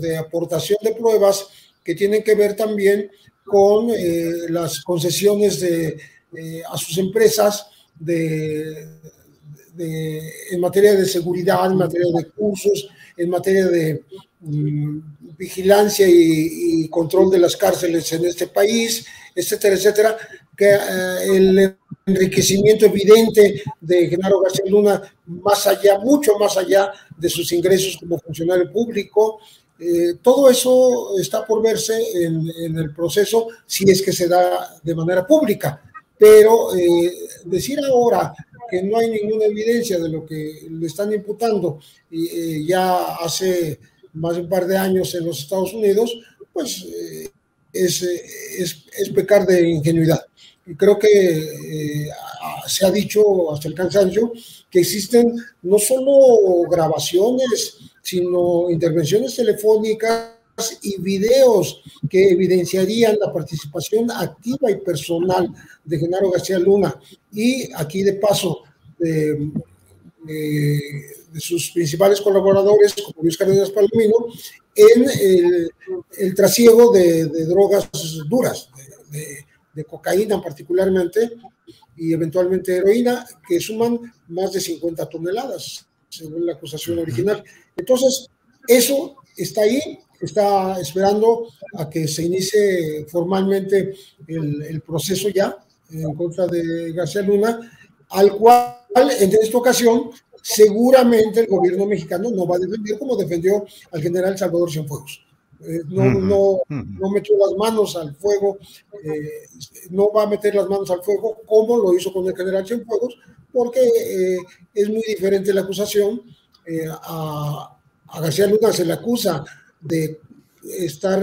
de aportación de pruebas que tienen que ver también con eh, las concesiones de, eh, a sus empresas de, en materia de seguridad, en materia de cursos, en materia de mm, vigilancia y, y, control de las cárceles en este país, etcétera, etcétera, que el enriquecimiento evidente de Genaro García Luna, más allá, mucho más allá de sus ingresos como funcionario público. Eh, todo eso está por verse en, el proceso si es que se da de manera pública. Pero eh, decir ahora que no hay ninguna evidencia de lo que le están imputando eh, ya hace más de un par de años en los Estados Unidos, pues es, es, es pecar de ingenuidad creo que eh, se ha dicho hasta el cansancio que existen no solo grabaciones, sino intervenciones telefónicas y videos que evidenciarían la participación activa y personal de Genaro García Luna. Y aquí de paso de, sus principales colaboradores como Luis Cárdenas Palomino en el, trasiego de, drogas duras, de cocaína particularmente y eventualmente heroína, que suman más de 50 toneladas, según la acusación original. Entonces, eso está ahí, está esperando a que se inicie formalmente el, proceso ya en contra de García Luna, al cual en esta ocasión seguramente el gobierno mexicano no va a defender como defendió al general Salvador Cienfuegos. Eh, no, no, no metió las manos al fuego, eh, no va a meter las manos al fuego como lo hizo con el general Cienfuegos, porque eh, es muy diferente la acusación. A, a, García Luna se le acusa de estar,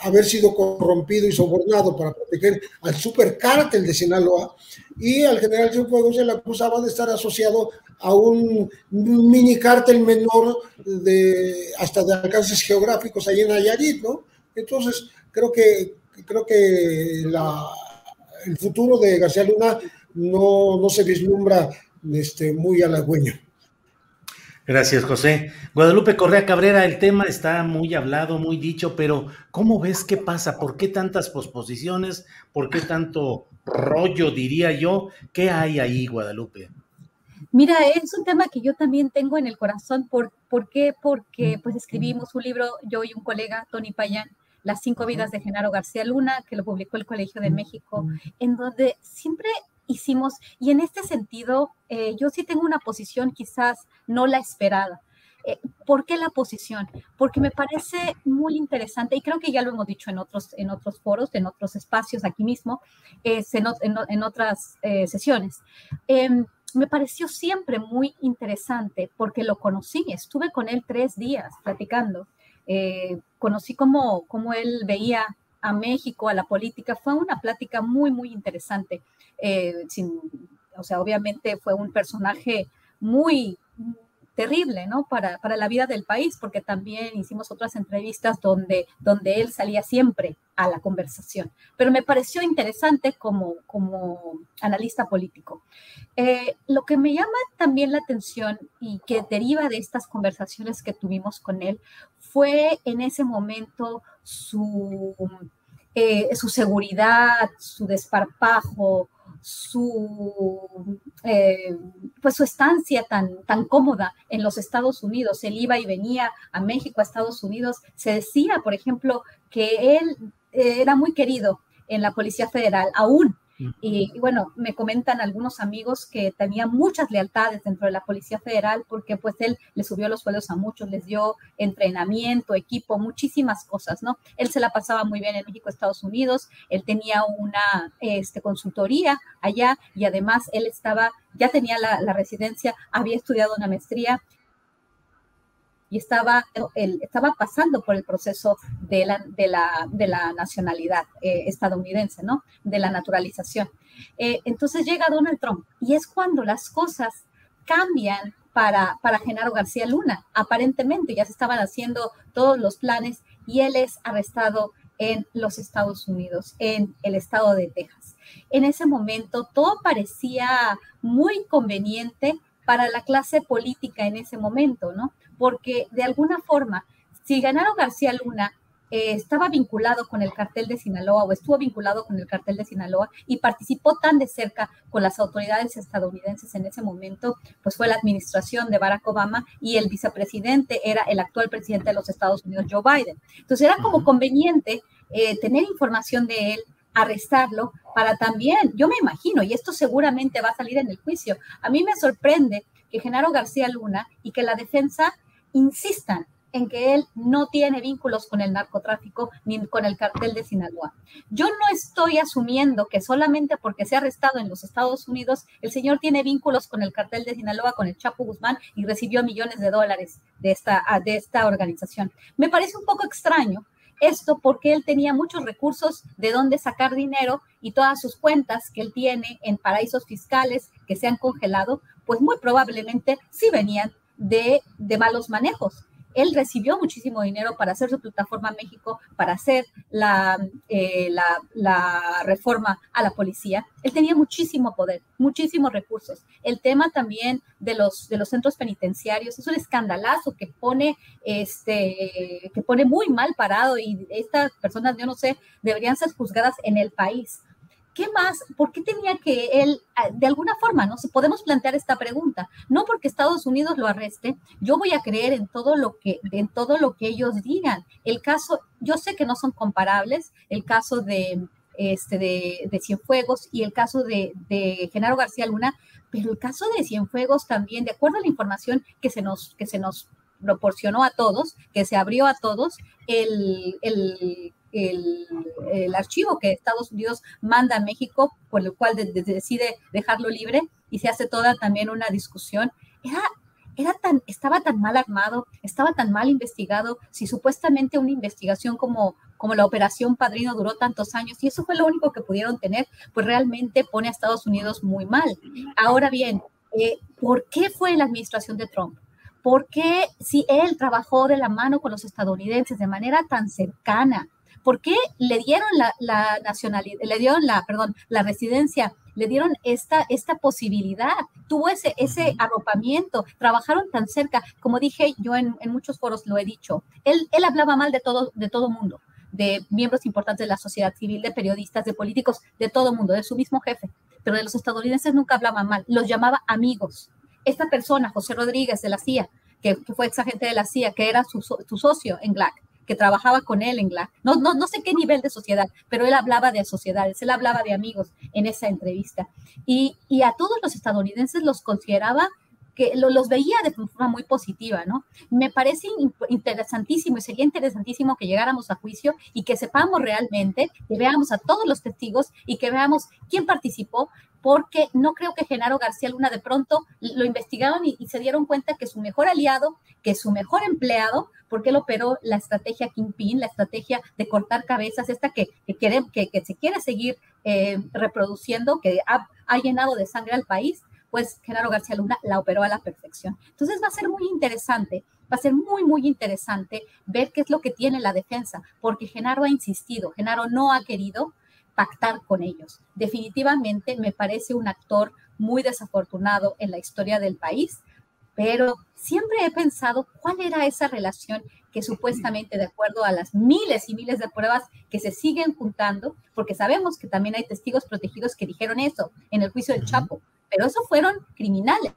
haber sido corrompido y sobornado para proteger al supercártel de Sinaloa, y al general Cienfuegos se le acusaba de estar asociado a un, mini cártel menor de hasta de alcances geográficos ahí en Nayarit, ¿no? Entonces, creo que, creo que la, el futuro de García Luna no, no se vislumbra este, muy halagüeño. Gracias, José. Guadalupe Correa Cabrera, el tema está muy hablado, muy dicho, pero ¿cómo ves qué pasa? ¿Por qué tantas posposiciones? ¿Por qué tanto rollo, diría yo? ¿Qué hay ahí, Guadalupe? Mira, es un tema que yo también tengo en el corazón. ¿Por, ¿por qué? Porque pues escribimos un libro, yo y un colega, Tony Payán, Las cinco vidas de Genaro García Luna, que lo publicó el Colegio de México, en donde siempre hicimos, y en este sentido, eh, yo sí tengo una posición quizás no la esperada. Eh, ¿Por qué la posición? Porque me parece muy interesante y creo que ya lo hemos dicho en otros, en otros foros, en otros espacios aquí mismo, en, en, otras eh, sesiones. Em, me pareció siempre muy interesante porque lo conocí, estuve con él tres días platicando, conocí cómo, cómo él veía a México, a la política, fue una plática muy, muy interesante. Eh, sin, o sea, obviamente fue un personaje muy terrible, ¿no? Para, para, la vida del país, porque también hicimos otras entrevistas donde, donde él salía siempre a la conversación. Pero me pareció interesante como, como analista político. Eh, lo que me llama también la atención y que deriva de estas conversaciones que tuvimos con él fue en ese momento su, eh, su seguridad, su desparpajo, su, eh, pues su estancia tan, tan cómoda en los Estados Unidos. Él iba y venía a México, a Estados Unidos. Se decía, por ejemplo, que él era muy querido en la Policía Federal, aún y, bueno, me comentan algunos amigos que tenía muchas lealtades dentro de la Policía Federal porque pues él le subió los sueldos a muchos, les dio entrenamiento, equipo, muchísimas cosas, ¿no? Él se la pasaba muy bien en México, Estados Unidos, él tenía una este, consultoría allá y además él estaba, ya tenía la, la residencia, había estudiado una maestría y estaba, estaba pasando por el proceso de la nacionalidad eh, estadounidense, ¿no? De la naturalización. Eh, entonces llega Donald Trump y es cuando las cosas cambian para, para Genaro García Luna. Aparentemente ya se estaban haciendo todos los planes y él es arrestado en los Estados Unidos, en el estado de Texas. En ese momento todo parecía muy conveniente para la clase política en ese momento, ¿no? Porque de alguna forma, si Ganaro García Luna eh, estaba vinculado con el cartel de Sinaloa o estuvo vinculado con el cartel de Sinaloa y participó tan de cerca con las autoridades estadounidenses en ese momento, pues fue la administración de Barack Obama y el vicepresidente era el actual presidente de los Estados Unidos, Joe Biden. Entonces era como conveniente eh, tener información de él, arrestarlo para también, yo me imagino, y esto seguramente va a salir en el juicio, a mí me sorprende que Genaro García Luna y que la defensa insistan en que él no tiene vínculos con el narcotráfico ni con el cartel de Sinaloa. Yo no estoy asumiendo que solamente porque se ha arrestado en los Estados Unidos, el señor tiene vínculos con el cartel de Sinaloa, con el Chapo Guzmán y recibió millones de dólares de esta, de esta organización. Me parece un poco extraño esto porque él tenía muchos recursos de dónde sacar dinero y todas sus cuentas que él tiene en paraísos fiscales que se han congelado, pues muy probablemente sí venían de, malos manejos. Él recibió muchísimo dinero para hacer su plataforma México, para hacer eh, la, la, reforma a la policía. Él tenía muchísimo poder, muchísimos recursos. El tema también de los, de los centros penitenciarios es un escandalazo que pone, este, que pone muy mal parado y estas personas, yo no sé, deberían ser juzgadas en el país ¿qué más? ¿Por qué tenía que él, ah, de alguna forma, no? Podemos plantear esta pregunta, no porque Estados Unidos lo arreste, yo voy a creer en todo lo que, en todo lo que ellos digan. El caso, yo sé que no son comparables, el caso de, este, de Cienfuegos y el caso de, de Genaro García Luna, pero el caso de Cienfuegos también, de acuerdo a la información que se nos, que se nos proporcionó a todos, que se abrió a todos, el, el el, archivo que Estados Unidos manda a México, por el cual decide dejarlo libre y se hace toda también una discusión. Era, era tan, estaba tan mal armado, estaba tan mal investigado, si supuestamente una investigación como, como la Operación Padrino duró tantos años y eso fue lo único que pudieron tener, pues realmente pone a Estados Unidos muy mal. Ahora bien, eh, ¿por qué fue la administración de Trump? ¿Por qué si él trabajó de la mano con los estadounidenses de manera tan cercana? ¿Por qué le dieron la, nacionalidad, le dieron la, perdón, la residencia, le dieron esta, esta posibilidad? Tuvo ese, ese arropamiento, trabajaron tan cerca, como dije yo en, muchos foros lo he dicho, él, él hablaba mal de todo, de todo mundo de miembros importantes de la sociedad civil, de periodistas, de políticos, de todo mundo, de su mismo jefe. Pero de los estadounidenses nunca hablaba mal, los llamaba amigos. Esta persona, José Rodríguez de la CIA, que, fue ex agente de la CIA, que era su, socio en GLAC, que trabajaba con él en GLAC. No, no, no sé qué nivel de sociedad, pero él hablaba de sociedades, él hablaba de amigos en esa entrevista. Y, y a todos los estadounidenses los consideraba que los veía de forma muy positiva, ¿no? Me parece interesantísimo y sería interesantísimo que llegáramos a juicio y que sepamos realmente, que veamos a todos los testigos y que veamos quién participó, porque no creo que Genaro García Luna de pronto lo investigaron y, se dieron cuenta que su mejor aliado, que su mejor empleado, porque él operó la estrategia Kingpin, la estrategia de cortar cabezas, esta que, que, se quiere seguir eh, reproduciendo, que ha llenado de sangre al país, pues Genaro García Luna la operó a la perfección. Entonces va a ser muy interesante, va a ser muy, muy interesante ver qué es lo que tiene la defensa, porque Genaro ha insistido, Genaro no ha querido pactar con ellos. Definitivamente me parece un actor muy desafortunado en la historia del país, pero siempre he pensado cuál era esa relación que supuestamente, de acuerdo a las miles y miles de pruebas que se siguen juntando, porque sabemos que también hay testigos protegidos que dijeron eso en el juicio del Chapo, pero eso fueron criminales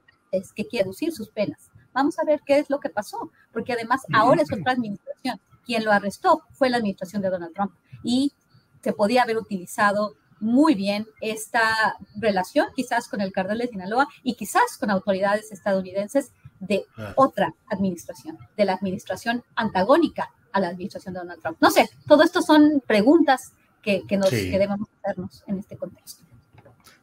que quieren reducir sus penas. Vamos a ver qué es lo que pasó, porque además ahora es otra administración. Quien lo arrestó fue la administración de Donald Trump y se podía haber utilizado muy bien esta relación quizás con el cartel de Sinaloa y quizás con autoridades estadounidenses de otra administración, de la administración antagónica a la administración de Donald Trump. No sé, todo esto son preguntas que, nos, que debemos hacernos en este contexto.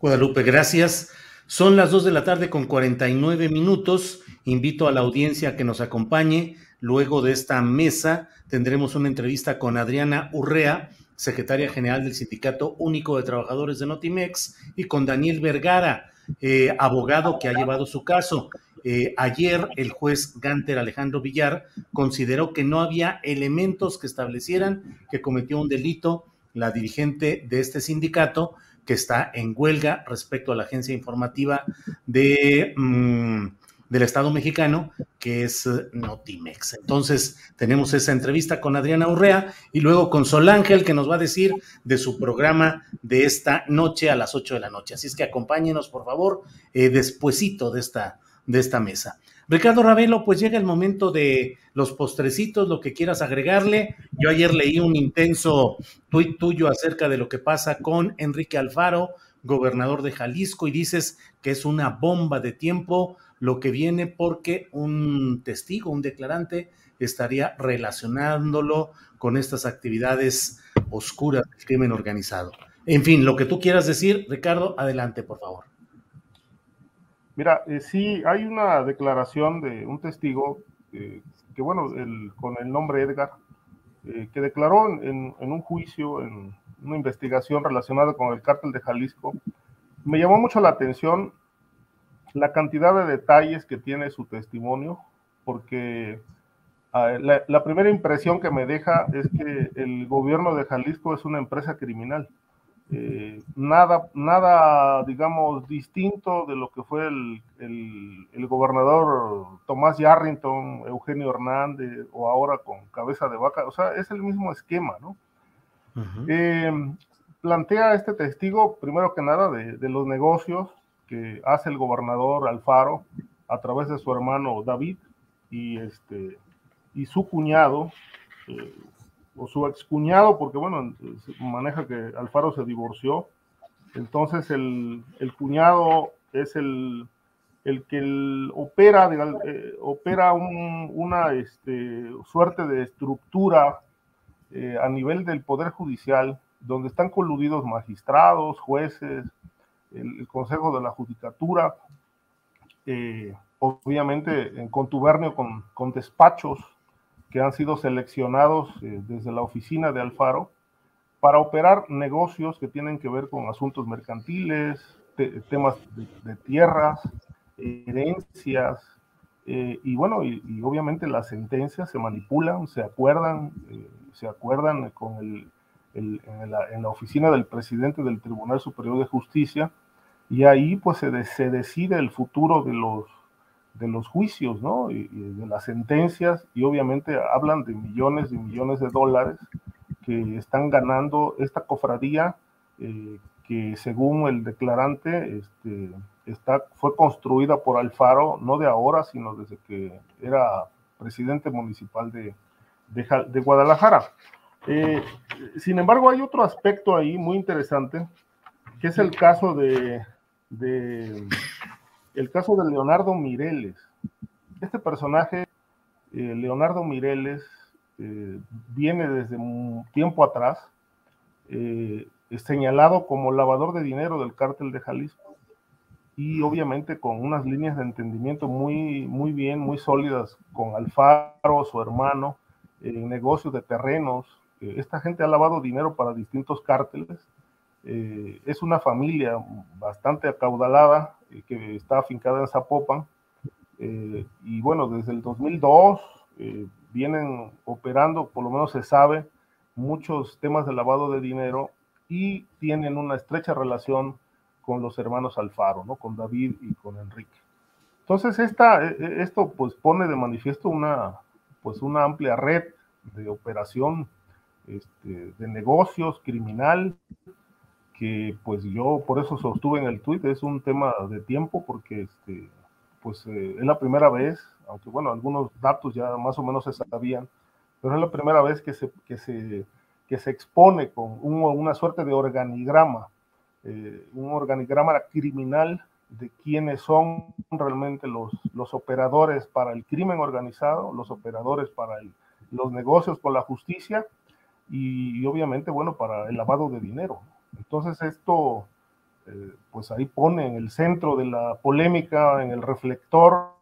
Guadalupe, gracias. Son las 2 de la tarde con 49 minutos. Invito a la audiencia a que nos acompañe. Luego de esta mesa tendremos una entrevista con Adriana Urrea, secretaria general del Sindicato Único de Trabajadores de Notimex, y con Daniel Vergara, eh, abogado que ha llevado su caso. Eh, ayer el juez Ganter Alejandro Villar consideró que no había elementos que establecieran que cometió un delito la dirigente de este sindicato que está en huelga respecto a la agencia informativa de, mm, del Estado mexicano, que es eh, Notimex. Entonces, tenemos esa entrevista con Adriana Urrea y luego con Sol Ángel, que nos va a decir de su programa de esta noche a las 8 de la noche. Así es que acompáñenos, por favor, eh, de esta, de esta mesa. Ricardo Ravelo, pues llega el momento de los postrecitos, lo que quieras agregarle. Yo ayer leí un intenso tuit tuyo acerca de lo que pasa con Enrique Alfaro, gobernador de Jalisco, y dices que es una bomba de tiempo lo que viene porque un testigo, un declarante, estaría relacionándolo con estas actividades oscuras del crimen organizado. En fin, lo que tú quieras decir, Ricardo, adelante, por favor. Mira, eh, sí, hay una declaración de un testigo eh, que, bueno, con el nombre Edgar, eh, que declaró en, un juicio, en una investigación relacionada con el cártel de Jalisco. Me llamó mucho la atención la cantidad de detalles que tiene su testimonio, porque ah, la primera impresión que me deja es que el gobierno de Jalisco es una empresa criminal eh, nada, nada, digamos, distinto de lo que fue el, el, gobernador Tomás Yarrington, Eugenio Hernández o ahora con cabeza de vaca. O sea, es el mismo esquema, ¿no? Eh, plantea este testigo, primero que nada, de, de, los negocios que hace el gobernador Alfaro a través de su hermano David y, este, y su cuñado, eh, o su excuñado, porque bueno, maneja que Alfaro se divorció. Entonces el, el cuñado es el, el que opera, eh, opera un, una este, suerte de estructura eh, a nivel del Poder Judicial, donde están coludidos magistrados, jueces, el, Consejo de la Judicatura, eh, obviamente en contubernio con, con despachos que han sido seleccionados eh, desde la oficina de Alfaro para operar negocios que tienen que ver con asuntos mercantiles, temas de, tierras, herencias, eh, y bueno, y, obviamente las sentencias se manipulan, se acuerdan, eh, se acuerdan con el, en, la, oficina del presidente del Tribunal Superior de Justicia, y ahí pues se, se decide el futuro de los, de los juicios, ¿no? Y, de las sentencias, y obviamente hablan de millones y millones de dólares que están ganando esta cofradía, eh, que según el declarante, este, está, fue construida por Alfaro, no de ahora, sino desde que era presidente municipal de, de, Guadalajara. Eh, sin embargo, hay otro aspecto ahí muy interesante, que es el caso de, el caso de Leonardo Mireles. Este personaje, eh, Leonardo Mireles, eh, viene desde un tiempo atrás, señalado como lavador de dinero del cártel de Jalisco y obviamente con unas líneas de entendimiento muy, muy bien, muy sólidas con Alfaro, su hermano, en negocios de terrenos. Eh, esta gente ha lavado dinero para distintos cárteles. Eh, es una familia bastante acaudalada eh, que está afincada en Zapopan. y bueno, desde el 2002 vienen operando, por lo menos se sabe, muchos temas de lavado de dinero y tienen una estrecha relación con los hermanos Alfaro, ¿no? Con David y con Enrique. Entonces, esta, esto pues pone de manifiesto una, pues una amplia red de operación este, de negocios criminal que pues yo por eso sostuve en el tuit, es un tema de tiempo porque este, pues eh, es la primera vez, aunque bueno, algunos datos ya más o menos se sabían, pero es la primera vez que se, que se, que se expone con una suerte de organigrama, eh, un organigrama criminal de quiénes son realmente los, los operadores para el crimen organizado, los operadores para los negocios con la justicia y, obviamente, bueno, para el lavado de dinero. Entonces esto, eh, pues ahí pone en el centro de la polémica, en el reflector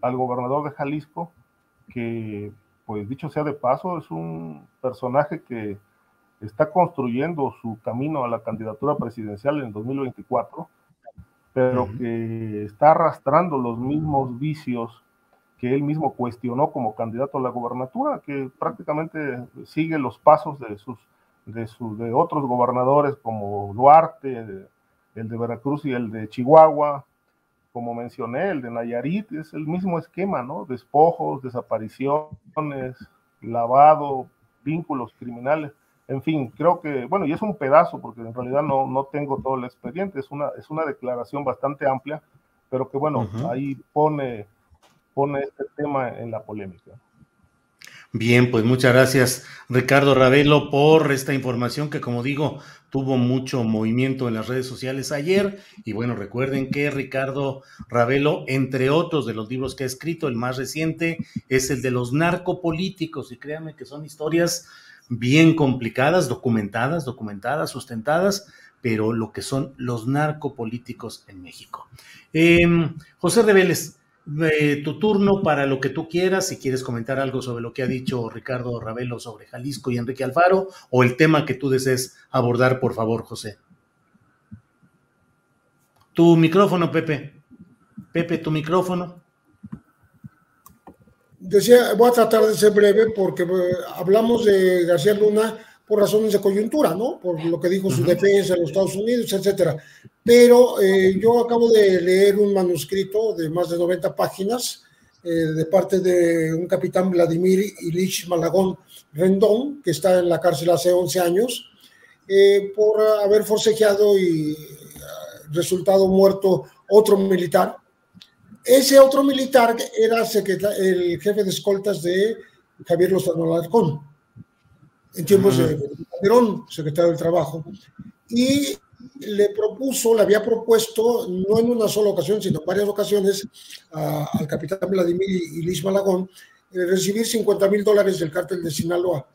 al gobernador de Jalisco, que, pues dicho sea de paso, es un personaje que está construyendo su camino a la candidatura presidencial en 2024 pero que está arrastrando los mismos vicios que él mismo cuestionó como candidato a la gobernatura, que prácticamente sigue los pasos de sus de, sus, de otros gobernadores como Duarte, el de Veracruz y el de Chihuahua, como mencioné, el de Nayarit, es el mismo esquema, ¿no? Despojos, desapariciones, lavado, vínculos criminales. En fin, creo que, bueno, y es un pedazo, porque en realidad no, no tengo todo el expediente, es una, es una declaración bastante amplia, pero que, bueno, ahí pone, pone este tema en la polémica. Bien, pues muchas gracias Ricardo Ravelo por esta información que como digo tuvo mucho movimiento en las redes sociales ayer y bueno recuerden que Ricardo Ravelo entre otros de los libros que ha escrito el más reciente es el de los narcopolíticos y créanme que son historias bien complicadas, documentadas, documentadas, sustentadas, pero lo que son los narcopolíticos en México. Em, José Reveles, eh, tu turno para lo que tú quieras, si quieres comentar algo sobre lo que ha dicho Ricardo Ravelo sobre Jalisco y Enrique Alfaro, o el tema que tú desees abordar, por favor, José. Tu micrófono, Pepe. Pepe, tu micrófono decía, voy a tratar de ser breve porque eh, hablamos de García Luna por razones de coyuntura, ¿no? Por lo que dijo su defensa en los Estados Unidos, etcétera. Pero eh, yo acabo de leer un manuscrito de más de 90 páginas eh, de parte de un capitán Vladimir Ilich Malagón Rendón, que está en la cárcel hace 11 años, por haber forcejeado y resultado muerto otro militar. Ese otro militar era el jefe de escoltas de Javier Lozano Alarcón, en tiempos de Calderón, secretario del Trabajo, y le propuso, le había propuesto, no en una sola ocasión, sino en varias ocasiones, al capitán Vladimir y Luis Malagón, eh, recibir 50 mil dólares del cártel de Sinaloa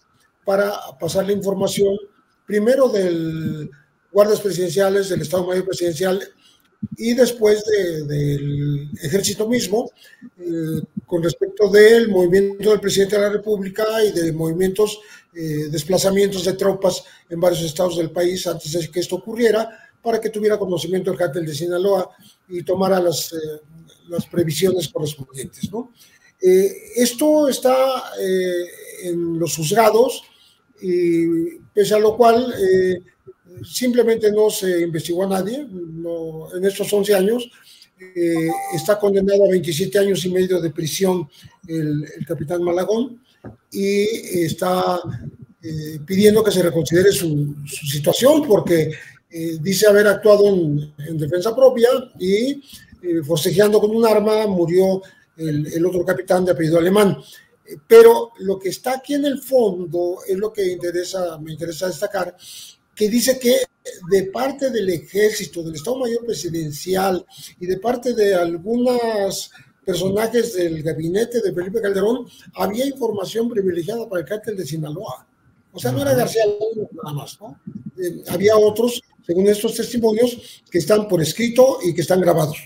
para pasar la información, primero del guardias presidenciales, del Estado Mayor Presidencial y después del ejército mismo, eh, con respecto del movimiento del presidente de la República y de movimientos, eh, desplazamientos de tropas en varios estados del país antes de que esto ocurriera, para que tuviera conocimiento el cártel de Sinaloa y tomara las, eh, las previsiones correspondientes. ¿no? esto está en los juzgados y pese a lo cual simplemente no se investigó a nadie en estos 11 años. está condenado a 27 años y medio de prisión el capitán Malagón y está eh, pidiendo que se reconsidere su, situación porque eh, dice haber actuado en, defensa propia y eh, forcejeando con un arma murió el, otro capitán de apellido alemán. Pero lo que está aquí en el fondo es lo que interesa, me interesa destacar, que dice que de parte del ejército, del Estado Mayor Presidencial y de parte de algunos personajes del gabinete de Felipe Calderón, había información privilegiada para el cártel de Sinaloa. O sea, no era García nada más, ¿no? Eh, había otros, según estos testimonios, que están por escrito y que están grabados.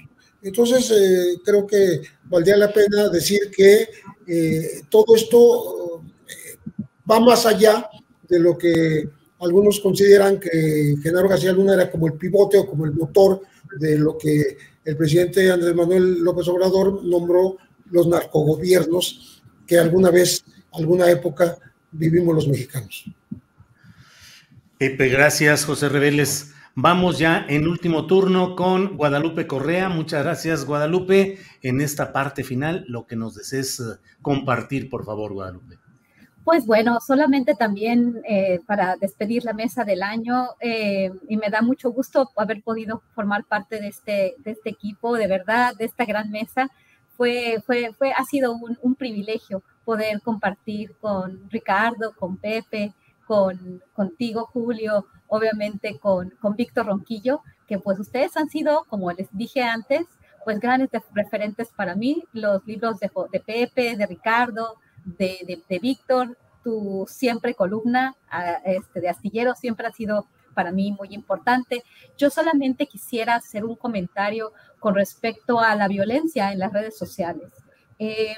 Entonces, eh, creo que valdría la pena decir que eh, todo esto va más allá de lo que algunos consideran que Genaro García Luna era como el pivote o como el motor de lo que el presidente Andrés Manuel López Obrador nombró los narcogobiernos que alguna vez, alguna época, vivimos los mexicanos. Pepe, gracias, José Reveles. Vamos ya en último turno con Guadalupe Correa. Muchas gracias, Guadalupe. En esta parte final, lo que nos desees eh, compartir, por favor, Guadalupe. Pues bueno, solamente también eh, para despedir la mesa del año eh, y me da mucho gusto haber podido formar parte de este, de este equipo, de verdad, de esta gran mesa. Fue, fue, fue, ha sido un, privilegio poder compartir con Ricardo, con Pepe, con contigo, Julio, obviamente con, con Víctor Ronquillo, que pues ustedes han sido, como les dije antes, pues grandes referentes para mí, los libros de Pepe, de Ricardo, de, de, Víctor, tu siempre columna este, de astillero siempre ha sido para mí muy importante. Yo solamente quisiera hacer un comentario con respecto a la violencia en las redes sociales. Eh,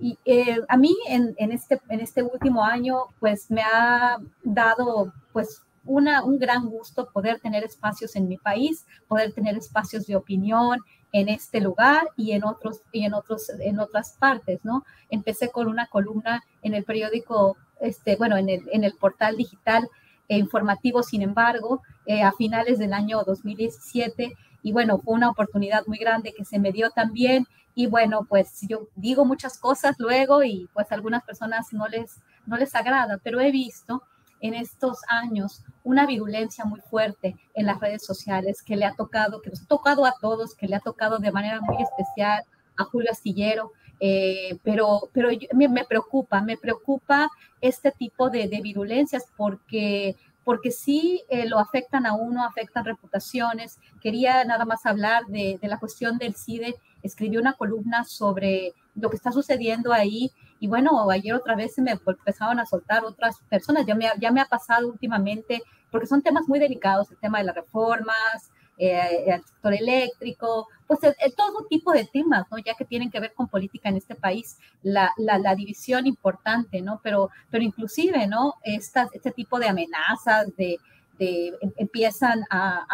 y eh, a mí en, en, este, en este último año, pues me ha dado, pues, una, un gran gusto poder tener espacios en mi país, poder tener espacios de opinión en este lugar y en otros y en otros en otras partes, ¿no? Empecé con una columna en el periódico, este, bueno, en el, en el portal digital e informativo, sin embargo, eh, a finales del año 2017 y bueno, fue una oportunidad muy grande que se me dio también y bueno, pues yo digo muchas cosas luego y pues algunas personas no les, no les agrada, pero he visto en estos años una virulencia muy fuerte en las redes sociales que le ha tocado, que nos ha tocado a todos, que le ha tocado de manera muy especial a Julio Astillero, eh, pero, pero me, preocupa, me preocupa este tipo de, virulencias porque porque sí eh, lo afectan a uno, afectan reputaciones. Quería nada más hablar de, de la cuestión del CIDE escribió una columna sobre lo que está sucediendo ahí. Y bueno, ayer otra vez se me empezaron a soltar otras personas, ya me, ya me ha pasado últimamente, porque son temas muy delicados, el tema de las reformas, eh, el sector eléctrico, pues todo tipo de temas, ¿no? Ya que tienen que ver con política en este país, la, la, división importante, ¿no? Pero, pero inclusive, ¿no? Estas, este tipo de amenazas, de, Em, empiezan a,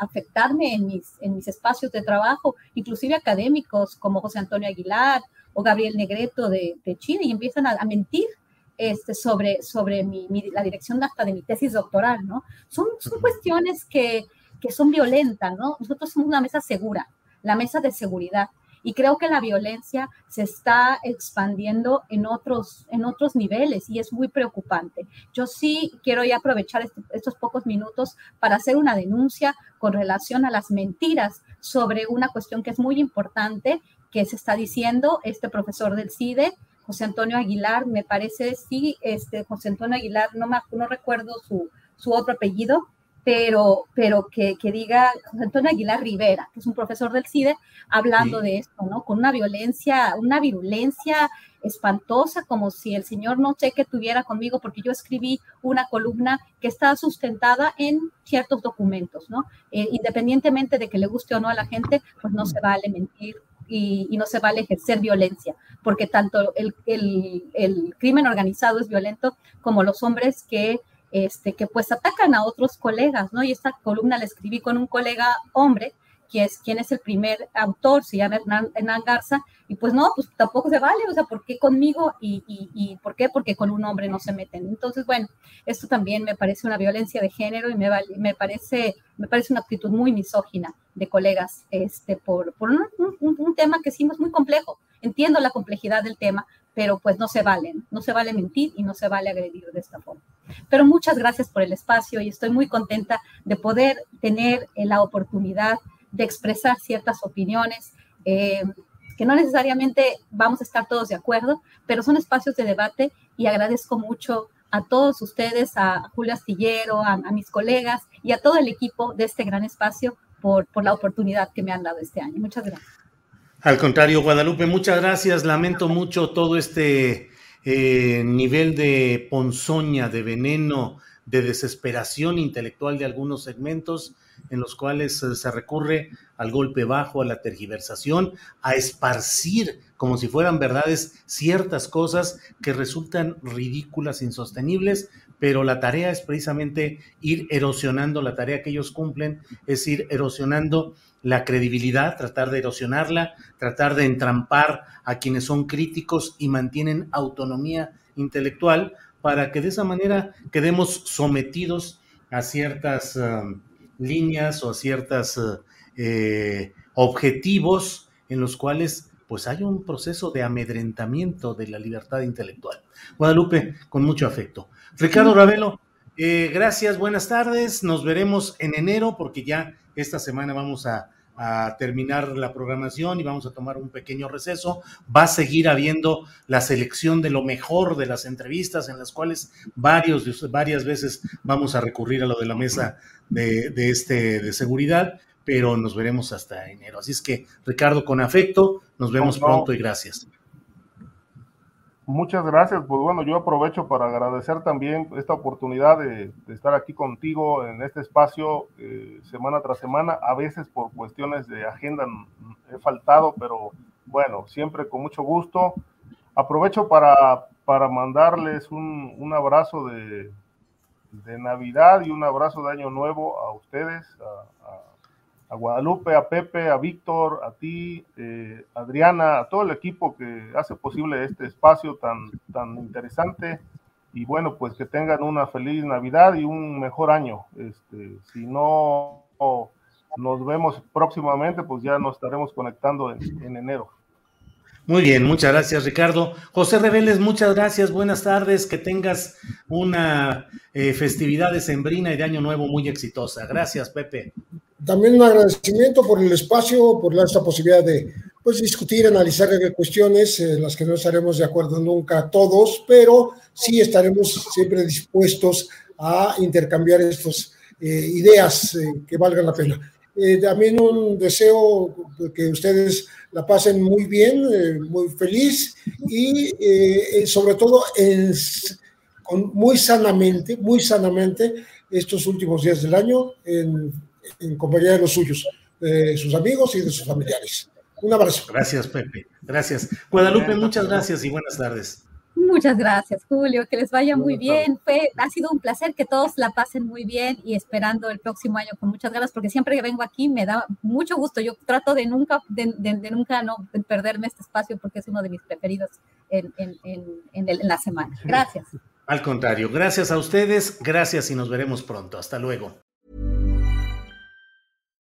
afectarme en mis, en mis espacios de trabajo, inclusive académicos como José Antonio Aguilar o Gabriel Negreto de, Chile, y empiezan a, mentir este, sobre, sobre mi, la dirección hasta de mi tesis doctoral, ¿no? Son, son cuestiones que, que son violentas, ¿no? Nosotros somos una mesa segura, la mesa de seguridad. Y creo que la violencia se está expandiendo en otros, en otros niveles y es muy preocupante. Yo sí quiero aprovechar este, estos pocos minutos para hacer una denuncia con relación a las mentiras sobre una cuestión que es muy importante que se está diciendo este profesor del CIDE, José Antonio Aguilar, me parece, sí, este José Antonio Aguilar, no, me, no recuerdo su, su otro apellido, pero, pero que, que, diga Antonio Aguilar Rivera, que es un profesor del CIDE, hablando de esto, ¿no? Con una violencia, una virulencia espantosa, como si el señor no sé qué tuviera conmigo, porque yo escribí una columna que está sustentada en ciertos documentos, ¿no? Eh, independientemente de que le guste o no a la gente, pues no se vale mentir y, y, no se vale ejercer violencia, porque tanto el, el, el, crimen organizado es violento como los hombres que este, que pues atacan a otros colegas, ¿no? Y esta columna la escribí con un colega hombre quién es, quién es el primer autor, se llama Hernán, Garza, y pues no, pues tampoco se vale, o sea, ¿por qué conmigo y, y, por qué? Porque con un hombre no se meten. Entonces, bueno, esto también me parece una violencia de género y me, parece, me parece una actitud muy misógina de colegas este, por, por un, un, tema que sí es muy complejo. Entiendo la complejidad del tema, pero pues no se vale, no se vale mentir y no se vale agredir de esta forma. Pero muchas gracias por el espacio y estoy muy contenta de poder tener la oportunidad de expresar ciertas opiniones. Eh, que no necesariamente vamos a estar todos de acuerdo, pero son espacios de debate y agradezco mucho a todos ustedes, a Julio Astillero, a, mis colegas y a todo el equipo de este gran espacio por la oportunidad que me han dado este año. Muchas gracias. Al contrario, Guadalupe, muchas gracias. Lamento mucho todo este eh, nivel de ponzoña, de veneno, de desesperación intelectual de algunos segmentos en los cuales eh, se recurre al golpe bajo, a la tergiversación, a esparcir como si fueran verdades ciertas cosas que resultan ridículas, insostenibles, pero la tarea es precisamente ir erosionando, la tarea que ellos cumplen es ir erosionando la credibilidad, tratar de erosionarla, tratar de entrampar a quienes son críticos y mantienen autonomía intelectual para que de esa manera quedemos sometidos a ciertas um, líneas o a ciertos uh, eh, objetivos en los cuales pues hay un proceso de amedrentamiento de la libertad intelectual. Guadalupe, con mucho afecto. Ricardo Ravelo, eh, gracias, buenas tardes. Nos veremos en enero porque ya esta semana vamos a, terminar la programación y vamos a tomar un pequeño receso. Va a seguir habiendo la selección de lo mejor de las entrevistas en las cuales varios, varias veces vamos a recurrir a lo de la mesa de, de, este, de seguridad pero nos veremos hasta enero. Así es que, Ricardo, con afecto, nos vemos pronto y gracias. Muchas gracias. Pues bueno, yo aprovecho para agradecer también esta oportunidad de, estar aquí contigo en este espacio eh, semana tras semana. A veces por cuestiones de agenda he faltado, pero bueno, siempre con mucho gusto. Aprovecho para, para mandarles un, un abrazo de, de, Navidad y un abrazo de Año Nuevo a ustedes, Guadalupe, a Pepe, a Víctor, a ti, eh, Adriana, a todo el equipo que hace posible este espacio tan, tan interesante. Y bueno, pues que tengan una feliz Navidad y un mejor año. Este, si no nos vemos próximamente, pues ya nos estaremos conectando en, enero. Muy bien, muchas gracias Ricardo. José Reveles, muchas gracias, buenas tardes, que tengas una eh, festividad de Sembrina y de Año Nuevo muy exitosa. Gracias, Pepe. También un agradecimiento por el espacio, por esta posibilidad de pues, discutir, analizar cuestiones en las que no estaremos de acuerdo nunca todos, pero sí estaremos siempre dispuestos a intercambiar estas eh, ideas eh, que valgan la pena. Eh, también un deseo que ustedes la pasen muy bien, muy feliz y sobre todo muy sanamente, muy sanamente estos últimos días del año en en compañía de los suyos, de sus amigos y de sus familiares. Un abrazo. Gracias, Pepe. Gracias. Guadalupe, muchas gracias y buenas tardes. Muchas gracias, Julio. Que les vaya muy bien. Fue, ha sido un placer que todos la pasen muy bien y esperando el próximo año con muchas ganas, porque siempre que vengo aquí me da mucho gusto. Yo trato de nunca, de, nunca no perderme este espacio porque es uno de mis preferidos en, en, en la semana. Gracias. Al contrario, gracias a ustedes, gracias y nos veremos pronto. Hasta luego.